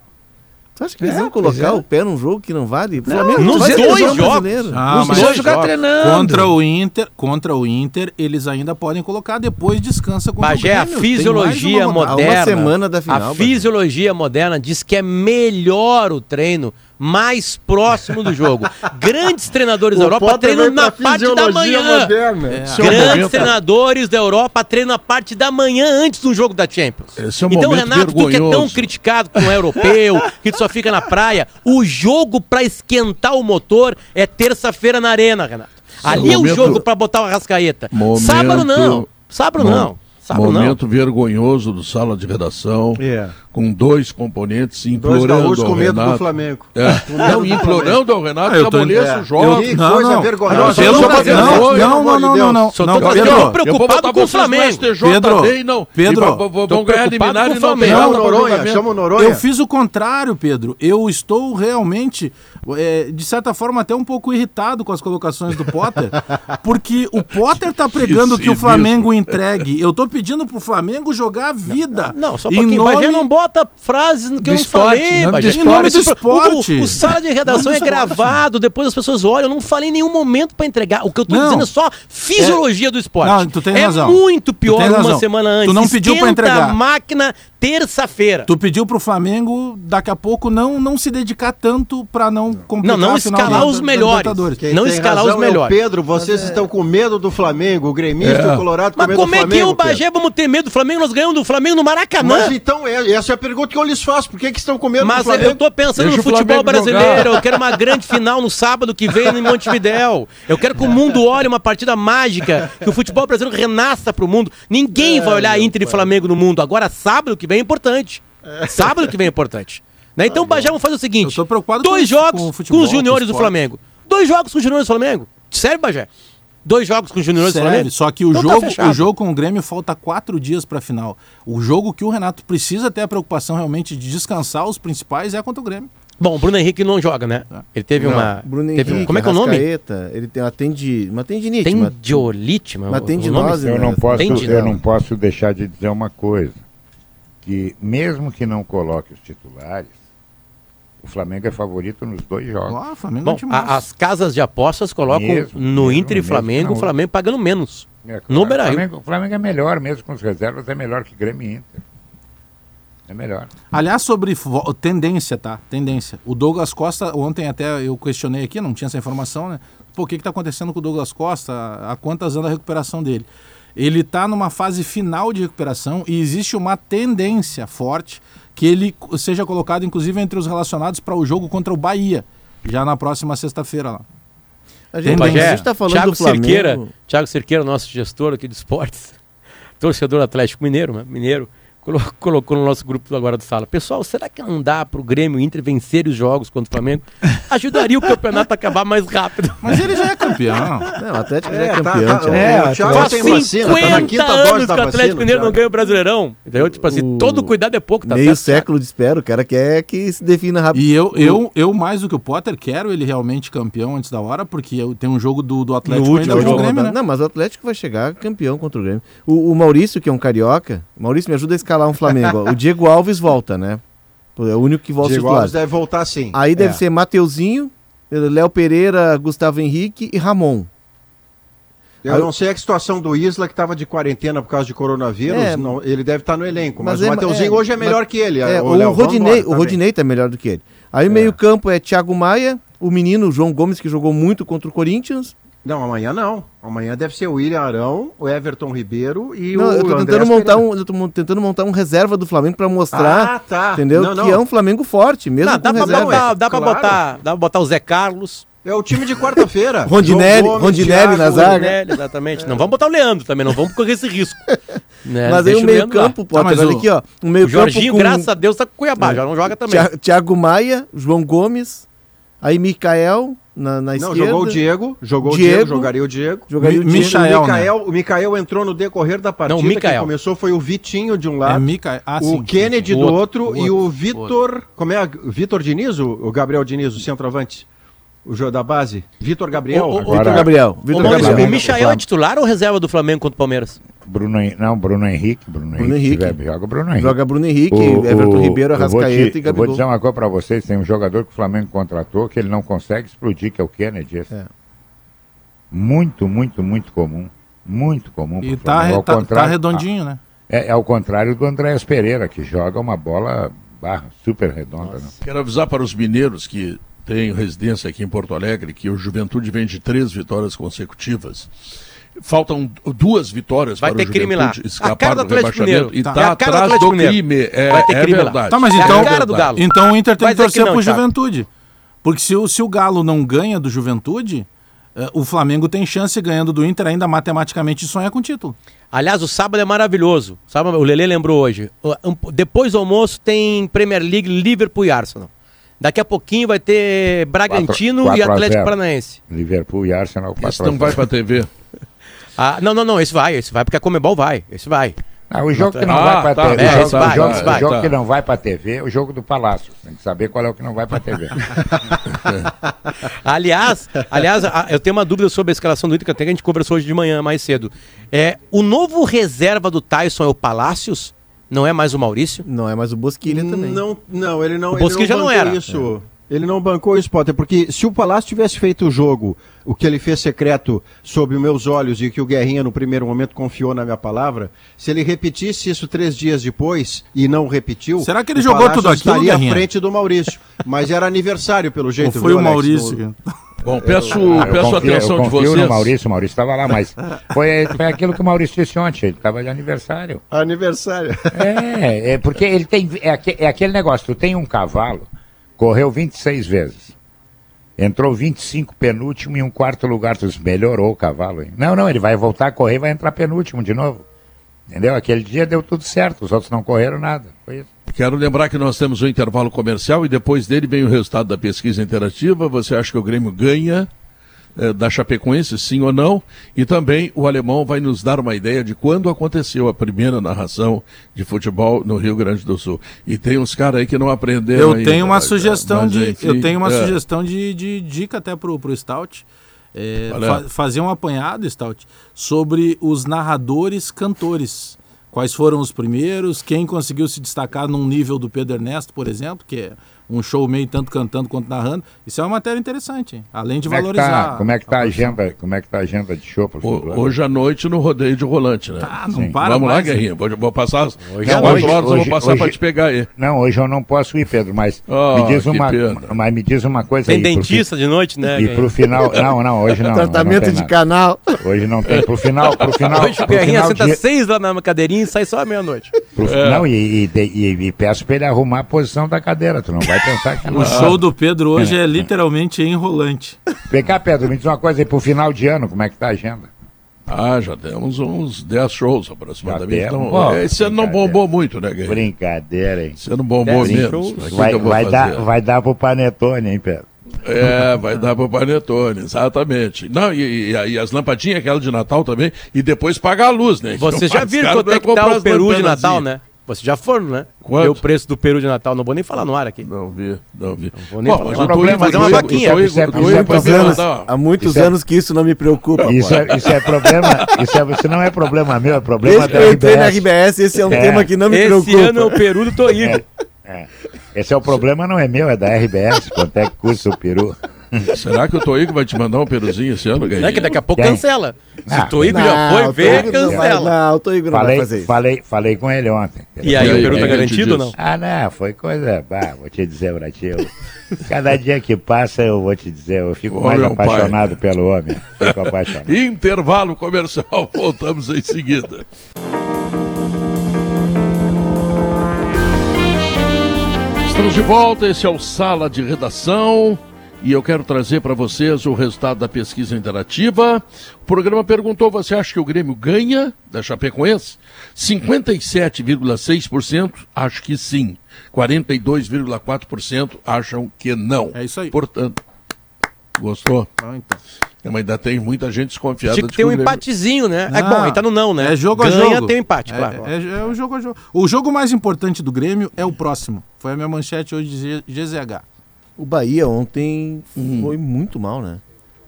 Tu acha que eles é, vão colocar é. o pé num jogo que não vale? O Flamengo não, nos dois jogos. Ah, nos dois jogar treinando. Contra o Inter, contra o Inter, eles ainda podem colocar depois descansa contra Bagé, o Grêmio. a fisiologia uma, moderna. Uma semana da final. A fisiologia moderna diz que é melhor o treino mais próximo do jogo. Grandes treinadores da Europa treinam na parte da manhã. É. Grandes treinadores da Europa treinam na parte da manhã antes do jogo da Champions. Esse é um então, Renato, vergonhoso. tu que é tão criticado como é europeu, que tu só fica na praia, o jogo para esquentar o motor é terça-feira na Arena, Renato. Ali é o jogo para botar o Arrascaeta. Momento... Sábado não. Sábado não. Sábado Momento não. vergonhoso do sala de redação. Yeah. É com dois componentes implorando dois ao Renato. do Flamengo. É. Não, implorando ao Renato ah, eu tô... que amoleça é. o jogo. Que coisa não, vergonhosa. Não, não, não, não, não, não. Só tô Pedro, preocupado com o Flamengo. Pedro, não, Pedro, vão ganhar eliminar e não Chama o Noronha, chama o Noronha. Eu fiz o contrário, Pedro. Eu estou realmente, é, de certa forma, até um pouco irritado com as colocações do Potter, porque o Potter está pregando que o Flamengo entregue. Eu estou pedindo pro Flamengo jogar a vida. Não, só um pouquinho. Nome... Bagé não bota frases que eu não esporte, falei, nome Bagé. Em nome do esporte. O, o sala de redação é gravado, depois as pessoas olham. Eu não falei em nenhum momento pra entregar. O que eu tô Não. dizendo é só fisiologia do esporte. Não, tu tem é razão. muito Tu pior uma semana antes. Tu não pediu pra Esquenta entregar. a máquina terça-feira. Tu pediu pro Flamengo, daqui a pouco, não, não se dedicar tanto pra não complicar Não, não escalar da- os da melhores. Não tem escalar razão os melhores. É o Pedro, vocês estão com medo do Flamengo, o gremista É. o Colorado com Mas medo como do é Flamengo. que eu, Pedro. Bagé, vamos ter medo do Flamengo? Nós ganhamos do Flamengo no Maracanã. Mas então, é, essa é a pergunta que eu lhes faço. Por que, que estão com medo Mas do Flamengo? eu tô pensando Deixa no futebol brasileiro. jogar. Eu quero uma grande final no sábado que vem em Montevidéu. Eu quero que o mundo olhe uma partida mágica, que o futebol brasileiro renasça pro mundo. Ninguém vai olhar Inter e Flamengo no mundo. Agora, sábado que vem é importante. Sábado que vem é importante. Né? Então, Bajé, vamos fazer o seguinte: Eu tô preocupado dois com- jogos com com, o futebol, os juniores com o do. Flamengo. Dois jogos com os juniores do Flamengo. Sério, Bajé? Dois jogos com os juniores do Sério, Flamengo? só que o, Então tá jogo, fechado. o jogo com o Grêmio falta quatro dias pra final. O jogo que o Renato precisa ter a preocupação realmente de descansar os principais é contra o Grêmio. Bom, o Bruno Henrique não joga, né? Ele teve Não, uma. Bruno teve- Henrique, como é que é o nome? Ele tem uma, tendi, uma tendinite. Tendiolite, mano. Uma o tendinose. Eu né? não posso, Entendi, eu não posso deixar de dizer uma coisa, que mesmo que não coloque os titulares, o Flamengo é favorito nos dois jogos. Claro, o Flamengo é Bom, time a- as casas de apostas colocam Mesmo, no mesmo, Inter e Flamengo, não. o Flamengo pagando menos. É, claro, No. Flamengo, o Flamengo é melhor, mesmo com os reservas, é melhor que Grêmio e Inter. É melhor. Aliás, sobre tendência, tá? Tendência. O Douglas Costa, ontem até eu questionei aqui, não tinha essa informação, né? Pô, o que, que tá acontecendo com o Douglas Costa? A quantas anda a recuperação dele? Ele tá numa fase final de recuperação e existe uma tendência forte que ele seja colocado, inclusive, entre os relacionados para o jogo contra o Bahia, já na próxima sexta-feira lá. A gente, Tem a Bagé, gente tá falando Thiago do Flamengo. Cerqueira, Thiago Cerqueira, nosso gestor aqui de esportes, torcedor do Atlético Mineiro, né? Mineiro, colocou no nosso grupo agora do sala. Pessoal, será que não dá pro Grêmio Inter vencer os jogos contra o Flamengo? Ajudaria o campeonato a acabar mais rápido. Mas ele já é campeão. Não, o Atlético já é É, tá, campeão. tá, Thiago. É, o Thiago tem 50 vacina, tá na quinta anos dose da que o Atlético vacina. Mineiro não ganha o Brasileirão. Entendeu? Tipo assim, O- todo cuidado é pouco, tá Meio certo? século de espera, o cara quer que se defina rápido. E eu, eu, eu, mais do que o Potter, quero ele realmente campeão antes da hora, porque tenho um jogo do, do Atlético no ainda último jogo. Grêmio, né? Não, mas o Atlético vai chegar campeão contra o Grêmio. O, o Maurício, que é um carioca, Maurício, me ajuda a escalar um Flamengo. o Diego Alves volta, né? É o único que volta Diego titular. Alves deve voltar sim. Aí deve É. ser Mateuzinho, Léo Pereira, Gustavo Henrique e Ramon. Eu não sei a situação do Isla, que estava de quarentena por causa de coronavírus. É. não- ele deve estar no elenco. Mas, Mas o é- Mateuzinho é, hoje é melhor mas- que ele. É, o o, vamos Rodinei, embora o também. Rodinei tá melhor do que ele. Aí o meio-campo é Thiago Maia, o menino João Gomes, que jogou muito contra o Corinthians. Não, amanhã não. Amanhã deve ser o William Arão, o Everton Ribeiro e Não, o eu tô tentando montar, um, eu tô tentando montar um reserva do Flamengo pra mostrar, Ah, tá. entendeu? Não, não. Que é um Flamengo forte, mesmo Não, dá reserva. botar, dá pra Claro. botar, dá pra botar o Zé Carlos. É o time de quarta-feira. Rondinelli- Gomes, Rondinelli na Thiago, zaga. Rondinelli, exatamente. Não vamos botar o Leandro também, não vamos correr esse risco. Né? Mas aí o meio-campo, Potter, mas olha o- aqui, ó. O meio-campo Jorginho, com graças a Deus, tá com o Cuiabá, já não joga também. Thia- Thiago Maia, João Gomes, aí Mikael na, na Não, esquerda. jogou o Diego. Jogou Diego. o Diego, jogaria o Diego. Jogaria o Diego. Michael, o, né? Mikael, o Mikael entrou no decorrer da partida. Não, o Mikael. Quem começou foi o Vitinho de um É lado. Mica... ah, o sim, Kennedy sim, do sim. outro, e o outro, Vitor. Como é? O Vitor Diniz? O, o Gabriel Diniz, o centroavante? O jogo da base? Vitor Gabriel? O- o- Vitor Gabriel. Vitor Gabriel. o Michael é titular ou reserva do Flamengo contra o Palmeiras? Bruno, não, Bruno Henrique. Bruno, Bruno Henrique. Henrique. joga Bruno Henrique. Joga Bruno Henrique, O- Everton o- Ribeiro, Arrascaeta te- e Eu vou Gabigol. dizer uma coisa pra vocês: tem um jogador que o Flamengo contratou que ele não consegue explodir, que é o Kennedy. Esse. É. Muito, muito, muito comum. Muito comum. E tá, tá, tá contrário- redondinho, né? É, é ao contrário do Andréas Pereira, que joga uma bola barra, super redonda. Né? Quero avisar para os mineiros que têm residência aqui em Porto Alegre que o Juventude vem de três vitórias consecutivas. Faltam duas vitórias Vai para ter o crime Juventude lá. A escapar cara do do Atlético rebaixamento Mineiro. e Tá. está É a cara do atrás do Atlético Mineiro. crime. É, Vai ter é crime lá. verdade. Tá, mas É então, a cara do verdade. Galo. então o Inter tem Vai que torcer pro Thiago. Juventude. Porque se o, se o Galo não ganha do Juventude, eh, o Flamengo tem chance, ganhando do Inter, ainda matematicamente, de sonhar com o título. Aliás, o sábado é maravilhoso. Sábado, o Lele lembrou hoje. O- depois do almoço tem Premier League, Liverpool e Arsenal. Daqui a pouquinho vai ter Bragantino Quatro- e quatro a Atlético. Paranaense. Liverpool e Arsenal. Esse 4 não vai para a TV. Ah, não, não, não, esse vai, esse vai, porque a Comebol vai, esse vai. Ah, o jogo que não ah, vai para tá, TV, é, o jogo, vai, jogo, vai, jogo tá. que não vai para TV, é o jogo do Palácio. Tem que saber qual é o que não vai para TV. aliás, aliás, eu tenho uma dúvida sobre a escalação do Inter, que até que a gente conversou hoje de manhã mais cedo. É, o novo reserva do Tyson é o Palácios? Não é mais o Maurício? Não é mais o Bosquilha também. Não, não, ele não. O Bosquilha já não era. Isso. É. Ele não bancou isso, Potter, porque se o Palácio tivesse feito o jogo, o que ele fez secreto sob os meus olhos e que o Guerrinha no primeiro momento confiou na minha palavra, se ele repetisse isso três dias depois e não repetiu, será que ele jogou tudo aquilo, estaria à frente do Maurício? Mas era aniversário pelo jeito. Ou foi viu, o Maurício? No... Bom, peço, eu, peço confio, atenção eu de vocês. no Maurício, o Maurício estava lá, mas foi, foi aquilo que o Maurício disse ontem, ele estava de aniversário. Aniversário. É, é porque ele tem, é, é aquele negócio, tu tem um cavalo, correu 26 vezes. Entrou 25 penúltimo e um quarto lugar. Tu melhorou o cavalo, hein? Não, não, ele vai voltar a correr e vai entrar penúltimo de novo. Entendeu? Aquele dia deu tudo certo, os outros não correram nada. Foi isso. Quero lembrar que nós temos o um intervalo comercial e depois dele vem o resultado da pesquisa interativa. Você acha que o Grêmio ganha da Chapecoense, sim ou não, e também o alemão vai nos dar uma ideia de quando aconteceu a primeira narração de futebol no Rio Grande do Sul. E tem uns caras aí que não aprenderam. Eu ainda, tenho uma sugestão de, enfim, eu tenho uma é. sugestão de, de dica até pro, pro Stout. É, fa fazer um apanhado, Stout, sobre os narradores cantores. Quais foram os primeiros, quem conseguiu se destacar num nível do Pedro Ernesto, por exemplo, que é um show meio tanto cantando quanto narrando. Isso é uma matéria interessante, hein? além de como valorizar. É tá, como é que tá a, a agenda? Como é que tá a agenda de show? O, hoje à noite no rodeio de rolante, né? Tá, não para Vamos mais, lá, Guerrinha. Vou, vou passar hoje, não, hoje, horas hoje, eu vou passar para te pegar aí. Não, hoje eu não posso ir, Pedro, mas oh, me diz uma, mas me diz uma coisa tem aí. Tem dentista de noite, né? E pro final, não, não, hoje não. Tratamento não de canal. Hoje não tem. Pro final, pro final. Hoje o Guerrinha senta de... seis lá na cadeirinha e sai só à meia-noite. É. Não, e, e, e, e peço para ele arrumar a posição da cadeira. Tu não vai pensar que não show do Pedro hoje é literalmente enrolante. Vem cá, Pedro, me diz uma coisa aí pro final de ano, como é que tá a agenda? Ah, já temos uns 10 shows aproximadamente. Então, oh, esse ano não bombou muito, né, Guilherme? Brincadeira, hein? Esse ano bombou menos. Vai, vai, dar, vai dar pro Panetone, hein, Pedro? É, vai dar pro Panetone, exatamente. Não, e, e, e, as lampadinhas, aquela de Natal também, e depois pagar a luz, né? Você já viu quanto é que tá o peru de Natal, né? Vocês já foram, né? Quanto? Ver o preço do peru de Natal. Não vou nem falar no ar aqui. Não vi, não vi. Não vou nem Bom, falar. Problema, fazer uma vaquinha. há muitos anos que isso não me preocupa. Isso é, isso é problema. Isso, é, isso não é problema meu, é problema Desde da eu entrei na RBS, esse é um é. tema que não me esse preocupa. Esse ano é o peru do. É, é. Esse é o problema, não é meu, é da RBS. Quanto é que custa o peru? Será que o Toigo vai te mandar um peruzinho esse ano, Gainha? É que daqui a pouco cancela. Se o Toigo já foi ver, cancela. Não, o Toigo não falei, vai fazer isso. Falei, falei com ele ontem. E aí, o peru tá garantido ou não? Ah, não, foi coisa... Bah, vou te dizer pra ti, eu, cada dia que passa eu vou te dizer, eu fico Olha mais apaixonado pai. pelo homem. Fico apaixonado. Intervalo comercial, voltamos em seguida. Estamos de volta, esse é o Sala de Redação e eu quero trazer para vocês o resultado da pesquisa interativa. O programa perguntou: você acha que o Grêmio ganha da Chapecoense? 57,6% acham que sim, 42,4% acham que não. É isso aí. Portanto, gostou? Ah, então. Mas ainda tem muita gente desconfiada. Tinha que ter um Grêmio... empatezinho, né? É bom, aí tá no não, né? É jogo Ganha, a jogo. tem um empate, é, claro. É, é, o jogo a jogo. O jogo mais importante do Grêmio é o próximo. Foi a minha manchete hoje de GZH. O Bahia ontem hum. foi muito mal, né?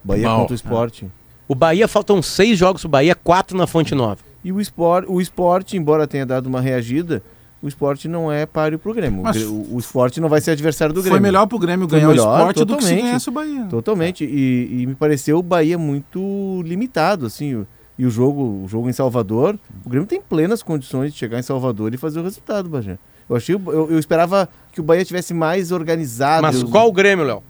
Bahia mal. contra o esporte. O Bahia faltam seis jogos o Bahia, quatro na Fonte Nova. E o esporte, o esporte, embora tenha dado uma reagida, o esporte não é páreo pro Grêmio. Mas o, o esporte não vai ser adversário do Grêmio. Foi melhor pro Grêmio ganhar melhor, o esporte do que se ganhasse o Bahia. Totalmente. E, e, me pareceu o Bahia muito limitado, assim. E o jogo, o jogo em Salvador, o Grêmio tem plenas condições de chegar em Salvador e fazer o resultado, Bajé. Eu, achei, eu, eu esperava que o Bahia tivesse mais organizado. Mas qual o Grêmio, Léo?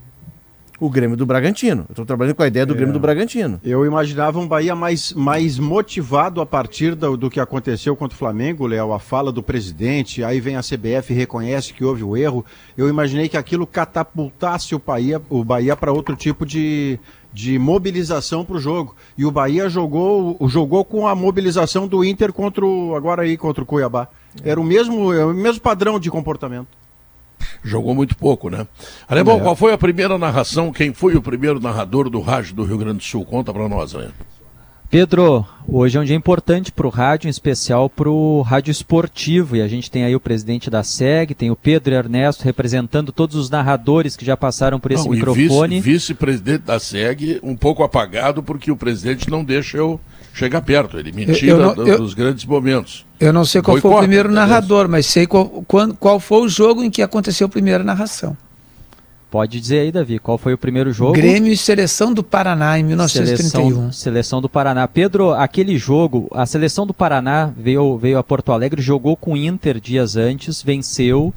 O Grêmio do Bragantino. Eu estou trabalhando com a ideia do é. Grêmio do Bragantino. Eu imaginava um Bahia mais, mais motivado a partir do, do que aconteceu contra o Flamengo, Léo, a fala do presidente, aí vem a CBF e reconhece que houve o erro. Eu imaginei que aquilo catapultasse o Bahia, o Bahia para outro tipo de, de mobilização para o jogo. E o Bahia jogou, jogou com a mobilização do Inter contra o, agora aí contra o Cuiabá. Era o mesmo, é o mesmo padrão de comportamento. Jogou muito pouco, né? Alemão, é. qual foi a primeira narração? Quem foi o primeiro narrador do rádio do Rio Grande do Sul? Conta para nós, né? Pedro, hoje é um dia importante para o rádio, em especial para o rádio esportivo. E a gente tem aí o presidente da SEG, tem o Pedro Ernesto representando todos os narradores que já passaram por esse não, microfone. Vice-presidente vice da SEG, um pouco apagado, porque o presidente não deixa eu chegar perto. Ele me tira não, dos, eu, dos grandes momentos. Eu não sei qual foi o primeiro narrador, mas sei qual, qual, qual foi o jogo em que aconteceu a primeira narração. Pode dizer aí, Davi, qual foi o primeiro jogo? Grêmio e Seleção do Paraná em 1931. Seleção, seleção, do Paraná. Pedro, aquele jogo, a Seleção do Paraná veio, veio a Porto Alegre, jogou com o Inter dias antes, venceu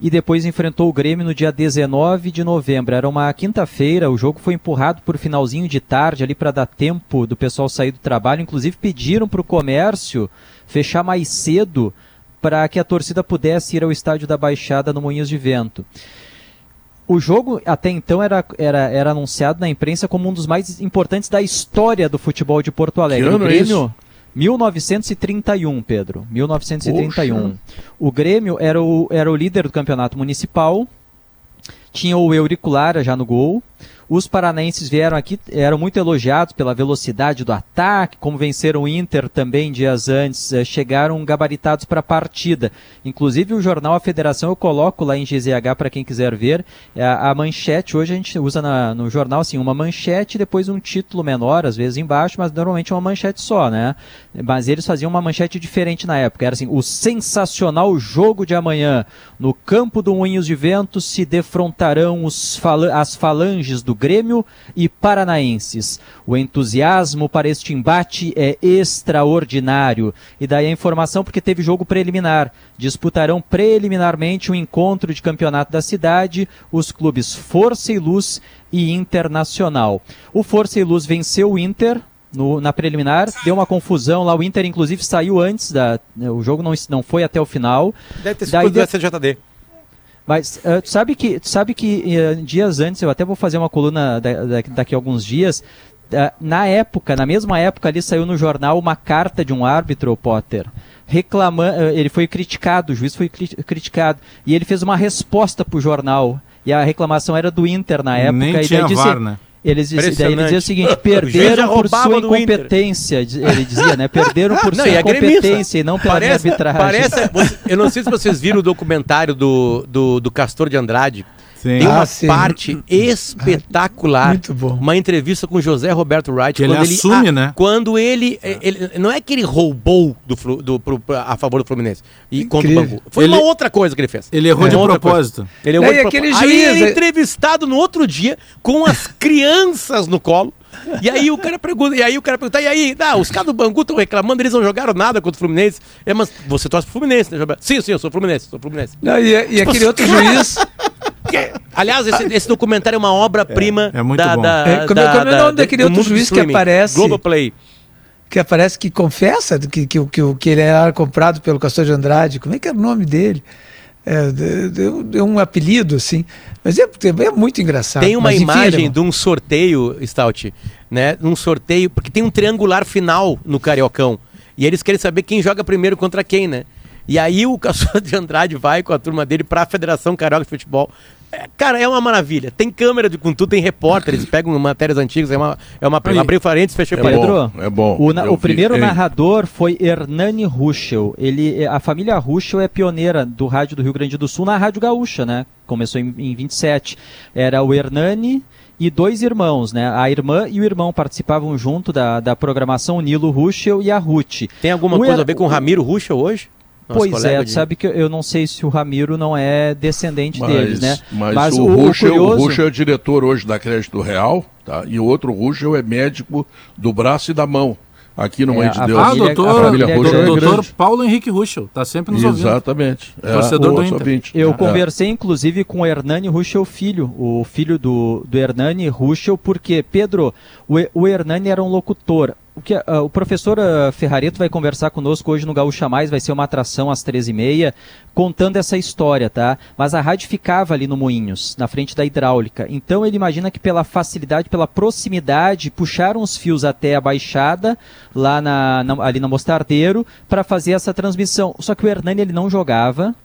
e depois enfrentou o Grêmio no dia 19 de novembro. Era uma quinta-feira, o jogo foi empurrado por finalzinho de tarde ali para dar tempo do pessoal sair do trabalho. Inclusive pediram para o comércio fechar mais cedo para que a torcida pudesse ir ao estádio da Baixada no Moinhos de Vento. O jogo até então era, era, era anunciado na imprensa como um dos mais importantes da história do futebol de Porto Alegre. Que ano o Grêmio, é isso? 1931, Pedro. 1931. Poxa. O Grêmio era o, era o líder do campeonato municipal. Tinha o Euriculara já no gol. Os paranaenses vieram aqui, eram muito elogiados pela velocidade do ataque, como venceram o Inter também dias antes, eh, chegaram gabaritados para a partida. Inclusive o jornal A Federação eu coloco lá em GZH para quem quiser ver. A, é, a, manchete, hoje a gente usa na, no jornal assim, uma manchete e depois um título menor, às vezes embaixo, mas normalmente é uma manchete só, né? Mas eles faziam uma manchete diferente na época. Era assim, o sensacional jogo de amanhã. No campo do Moinhos de Vento se defrontarão os as falanges do Grêmio e Paranaenses. O entusiasmo para este embate é extraordinário. E daí a informação porque teve jogo preliminar. Disputarão preliminarmente o um encontro de campeonato da cidade os clubes Força e Luz e Internacional. O Força e Luz venceu o Inter no, na preliminar, deu uma confusão lá, o Inter inclusive saiu antes da. O jogo não, não foi até o final. Deve ter sido Daí, do SJD. Mas uh, tu sabe que, tu sabe que uh, dias antes, eu até vou fazer uma coluna da, da, daqui a alguns dias. Uh, na época, na mesma época ali saiu no jornal uma carta de um árbitro, Potter, reclamando, ele foi criticado, o juiz foi cri criticado, e ele fez uma resposta para o jornal. E a reclamação era do Inter na época. Nem e tinha VAR, né? Eles daí ele dizia o seguinte: perderam por sua incompetência. Ele dizia, né? Perderam por não, sua e incompetência e não pela parece, arbitragem. Parece, eu não sei se vocês viram o documentário do, do, do Castor de Andrade. Sim. Tem uma ah, parte espetacular. Muito bom. Uma entrevista com José Roberto Wright. Que quando ele, ele assume, a, né? Quando ele, é. ele, Não é que ele roubou do, do, pro, a favor do Fluminense e contra o Bangu. Foi ele, uma outra coisa que ele fez. Ele errou de propósito. Coisa. Ele errou de propósito. Juiz, Aí ele é entrevistado no outro dia com as crianças no colo. E aí o cara pergunta, e aí o cara pergunta, e aí, ah, os caras do Bangu estão reclamando, eles não jogaram nada contra o Fluminense. É, mas você torce pro Fluminense, né, Sim, sim, eu sou Fluminense, sou Fluminense. Não, e, e tipo, aquele outro juiz Aliás, esse, esse, documentário é uma obra-prima é, é muito da, bom. Da, é, como, da, como é o nome daquele outro juiz que aparece? Globoplay. Que aparece que confessa que, que, que, que ele era comprado pelo Castor de Andrade. Como é que era o nome dele? É, deu, um apelido, assim. Mas é, é muito engraçado. Tem uma Mas, imagem de um sorteio, Stout, né? Um sorteio, porque tem um triangular final no Cariocão. E eles querem saber quem joga primeiro contra quem, né? E aí o Castor de Andrade vai com a turma dele para a Federação Carioca de Futebol é, cara, é uma maravilha. Tem câmera de com tudo, tem repórter, eles pegam matérias antigas, é uma. É uma abri parênteses, fechei é Pedro, é bom. O, na, o primeiro vi, narrador foi Hernani Ruschel. Ele, a família Ruschel é pioneira do rádio do Rio Grande do Sul na Rádio Gaúcha, né? Começou em, em 27. Era o Hernani e dois irmãos, né? A irmã e o irmão participavam junto da, da programação, o Nilo Ruschel e a Ruth. Tem alguma o coisa a ver com o Ramiro Ruschel hoje? Pois é, de... sabe que eu não sei se o Ramiro não é descendente mas, deles, né? Mas, mas o, o, Ruschel, o, curioso... o Ruschel é diretor hoje da Crédito Real, tá? E o outro Ruschel é médico do braço e da mão aqui no é, Mãe de Deus. Ah, doutor, a família é, Ruschel é doutor Paulo Henrique Ruschel, está sempre nos ouvindo. Exatamente. É, Torcedor do Inter. Eu é. conversei, inclusive, com o Hernani Ruschel Filho, o filho do, do Hernani Ruschel, porque, Pedro, o, o Hernani era um locutor o, que, uh, o professor uh, Ferrareto vai conversar conosco hoje no Gaúcha Mais, vai ser uma atração às 13h30, contando essa história, tá? Mas a rádio ficava ali no Moinhos, na frente da hidráulica. Então ele imagina que pela facilidade, pela proximidade, puxaram os fios até a baixada, lá na, na ali no Mostardeiro, para fazer essa transmissão. Só que o Hernani ele não jogava,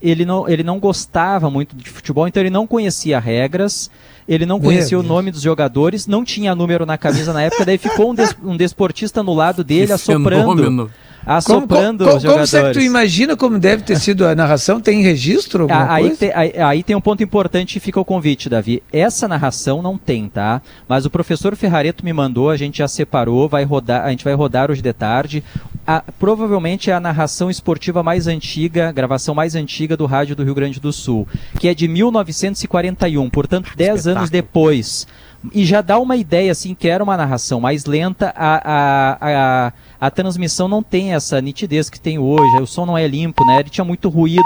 ele não, ele não gostava muito de futebol, então ele não conhecia regras, ele não conhecia o nome dos jogadores, não tinha número na camisa na época, daí ficou um, des, um desportista no lado dele, que assoprando. Fenômeno assoprando como, como, os jogadores. Como é que tu imagina como deve ter sido a narração? Tem registro? Aí, te, aí, aí, tem um ponto importante e fica o convite, Davi. Essa narração não tem, tá? Mas o professor Ferrareto me mandou, a gente já separou, vai rodar, a gente vai rodar hoje de tarde. A, provavelmente é a narração esportiva mais antiga, gravação mais antiga do rádio do Rio Grande do Sul, que é de 1941, portanto, 10 anos depois e já dá uma ideia assim que era uma narração mais lenta a, a, a, a transmissão não tem essa nitidez que tem hoje o som não é limpo né ele tinha muito ruído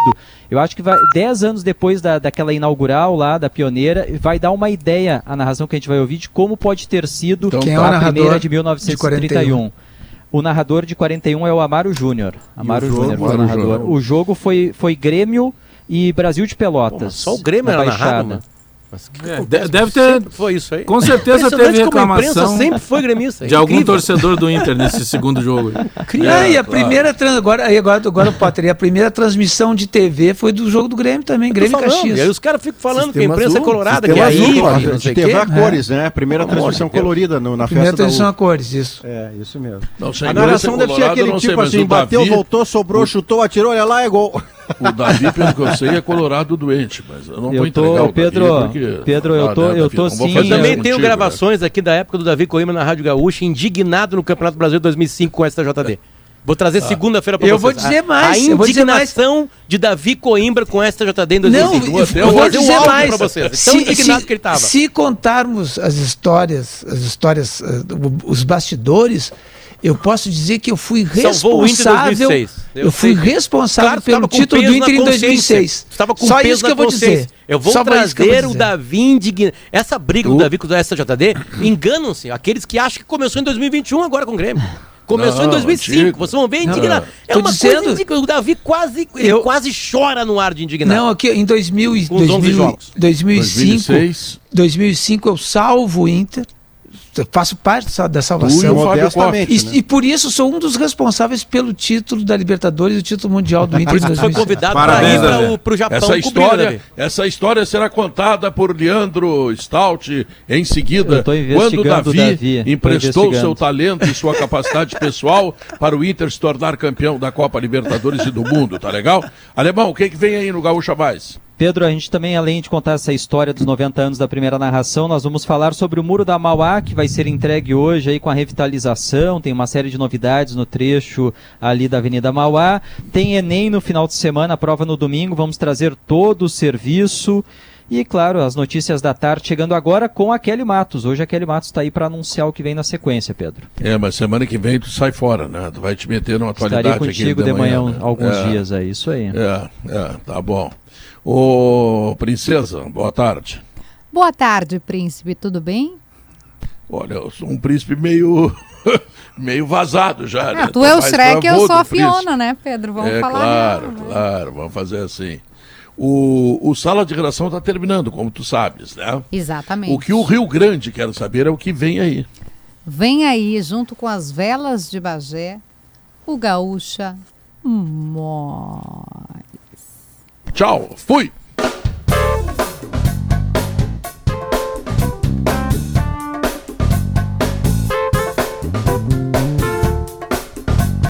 eu acho que vai 10 anos depois da, daquela inaugural lá da pioneira vai dar uma ideia a narração que a gente vai ouvir de como pode ter sido então, quem é a primeira de 1931 de o narrador de 41 é o Amaro Júnior. Amaro Júnior foi o narrador. O jogo foi, foi Grêmio e Brasil de Pelotas. Pô, só o Grêmio era narrado, né? É, deve ter. Foi isso aí. Com certeza teve reclamação. sempre foi gremista. De algum torcedor do Inter nesse segundo jogo. É, e a primeira trans, agora, agora, agora, Potter, a primeira transmissão de TV foi do jogo do Grêmio também, Grêmio falando, Caxias. E aí os caras ficam falando Sistema que a imprensa é azul, é colorada, que é aí, a gente teve a cores, né? Primeira transmissão colorida no, na primeira festa. Primeira transmissão a cores, isso. É, isso mesmo. Não, a narração deve ser aquele tipo assim, bateu, voltou, sobrou, chutou, atirou, olha lá, é gol. O Davi, pelo que eu sei, é colorado doente, mas eu não eu vou entregar tô, o Pedro, porque... Pedro, eu tô, eu tô sim. Eu também tenho gravações né? aqui da época do Davi Coimbra na Rádio Gaúcha, indignado no Campeonato Brasileiro 2005 com o STJD. Vou trazer ah. segunda-feira para vocês. Eu vou dizer mais. A indignação mais. de Davi Coimbra com esta JD em 2005. Não, eu, eu vou dizer um mais. Pra vocês. Tão se, indignado se, que ele estava. Se contarmos as histórias, as histórias, uh, os bastidores, eu posso dizer que eu fui responsável. Eu, fui responsável claro, pelo título do Inter em 2006. Estava com Só peso isso que eu vou dizer. Eu vou Só trazer o Davi indignado. Essa briga do Davi com o SJD, enganam-se aqueles que acham que começou em 2021 agora com o Grêmio. Começou não, em 2005, antigo. vocês vão ver indignado. É uma dizendo, coisa indigna. O Davi quase, eu, quase chora no ar de indignado. Não, aqui em 2000, 2000, 2005, 2006. 2005 eu salvo o Inter faço parte da salvação. E, né? e, por isso sou um dos responsáveis pelo título da Libertadores e o título mundial do Inter. Por foi convidado para ir para o Japão. Essa história, essa história será contada por Leandro Stout em seguida, quando Davi, Davi emprestou seu talento e sua capacidade pessoal para o Inter se tornar campeão da Copa Libertadores e do mundo, tá legal? Alemão, o que, que vem aí no Gaúcha Mais? Pedro, a gente também, além de contar essa história dos 90 anos da primeira narração, nós vamos falar sobre o Muro da Mauá, que vai ser entregue hoje aí com a revitalização, tem uma série de novidades no trecho ali da Avenida Mauá. Tem Enem no final de semana, a prova no domingo, vamos trazer todo o serviço. E, claro, as notícias da tarde chegando agora com a Kelly Matos. Hoje a Kelly Matos está aí para anunciar o que vem na sequência, Pedro. É, mas semana que vem tu sai fora, né? Tu vai te meter numa atualidade Estaria contigo de manhã, de manhã né? alguns é, dias, é isso aí. É, é, tá bom. Ô, princesa, boa tarde. Boa tarde, príncipe, tudo bem? Olha, eu sou um príncipe meio meio vazado já, né? tu é o Shrek, eu sou a Fiona, príncipe. né, Pedro? Vamos é, falar. Claro, mesmo, né? claro, vamos fazer assim. O, o Sala de Redação está terminando, como tu sabes, né? Exatamente. O que o Rio Grande quer saber é o que vem aí. Vem aí, junto com as velas de Bagé, o Gaúcha Mó. Tchau, fui!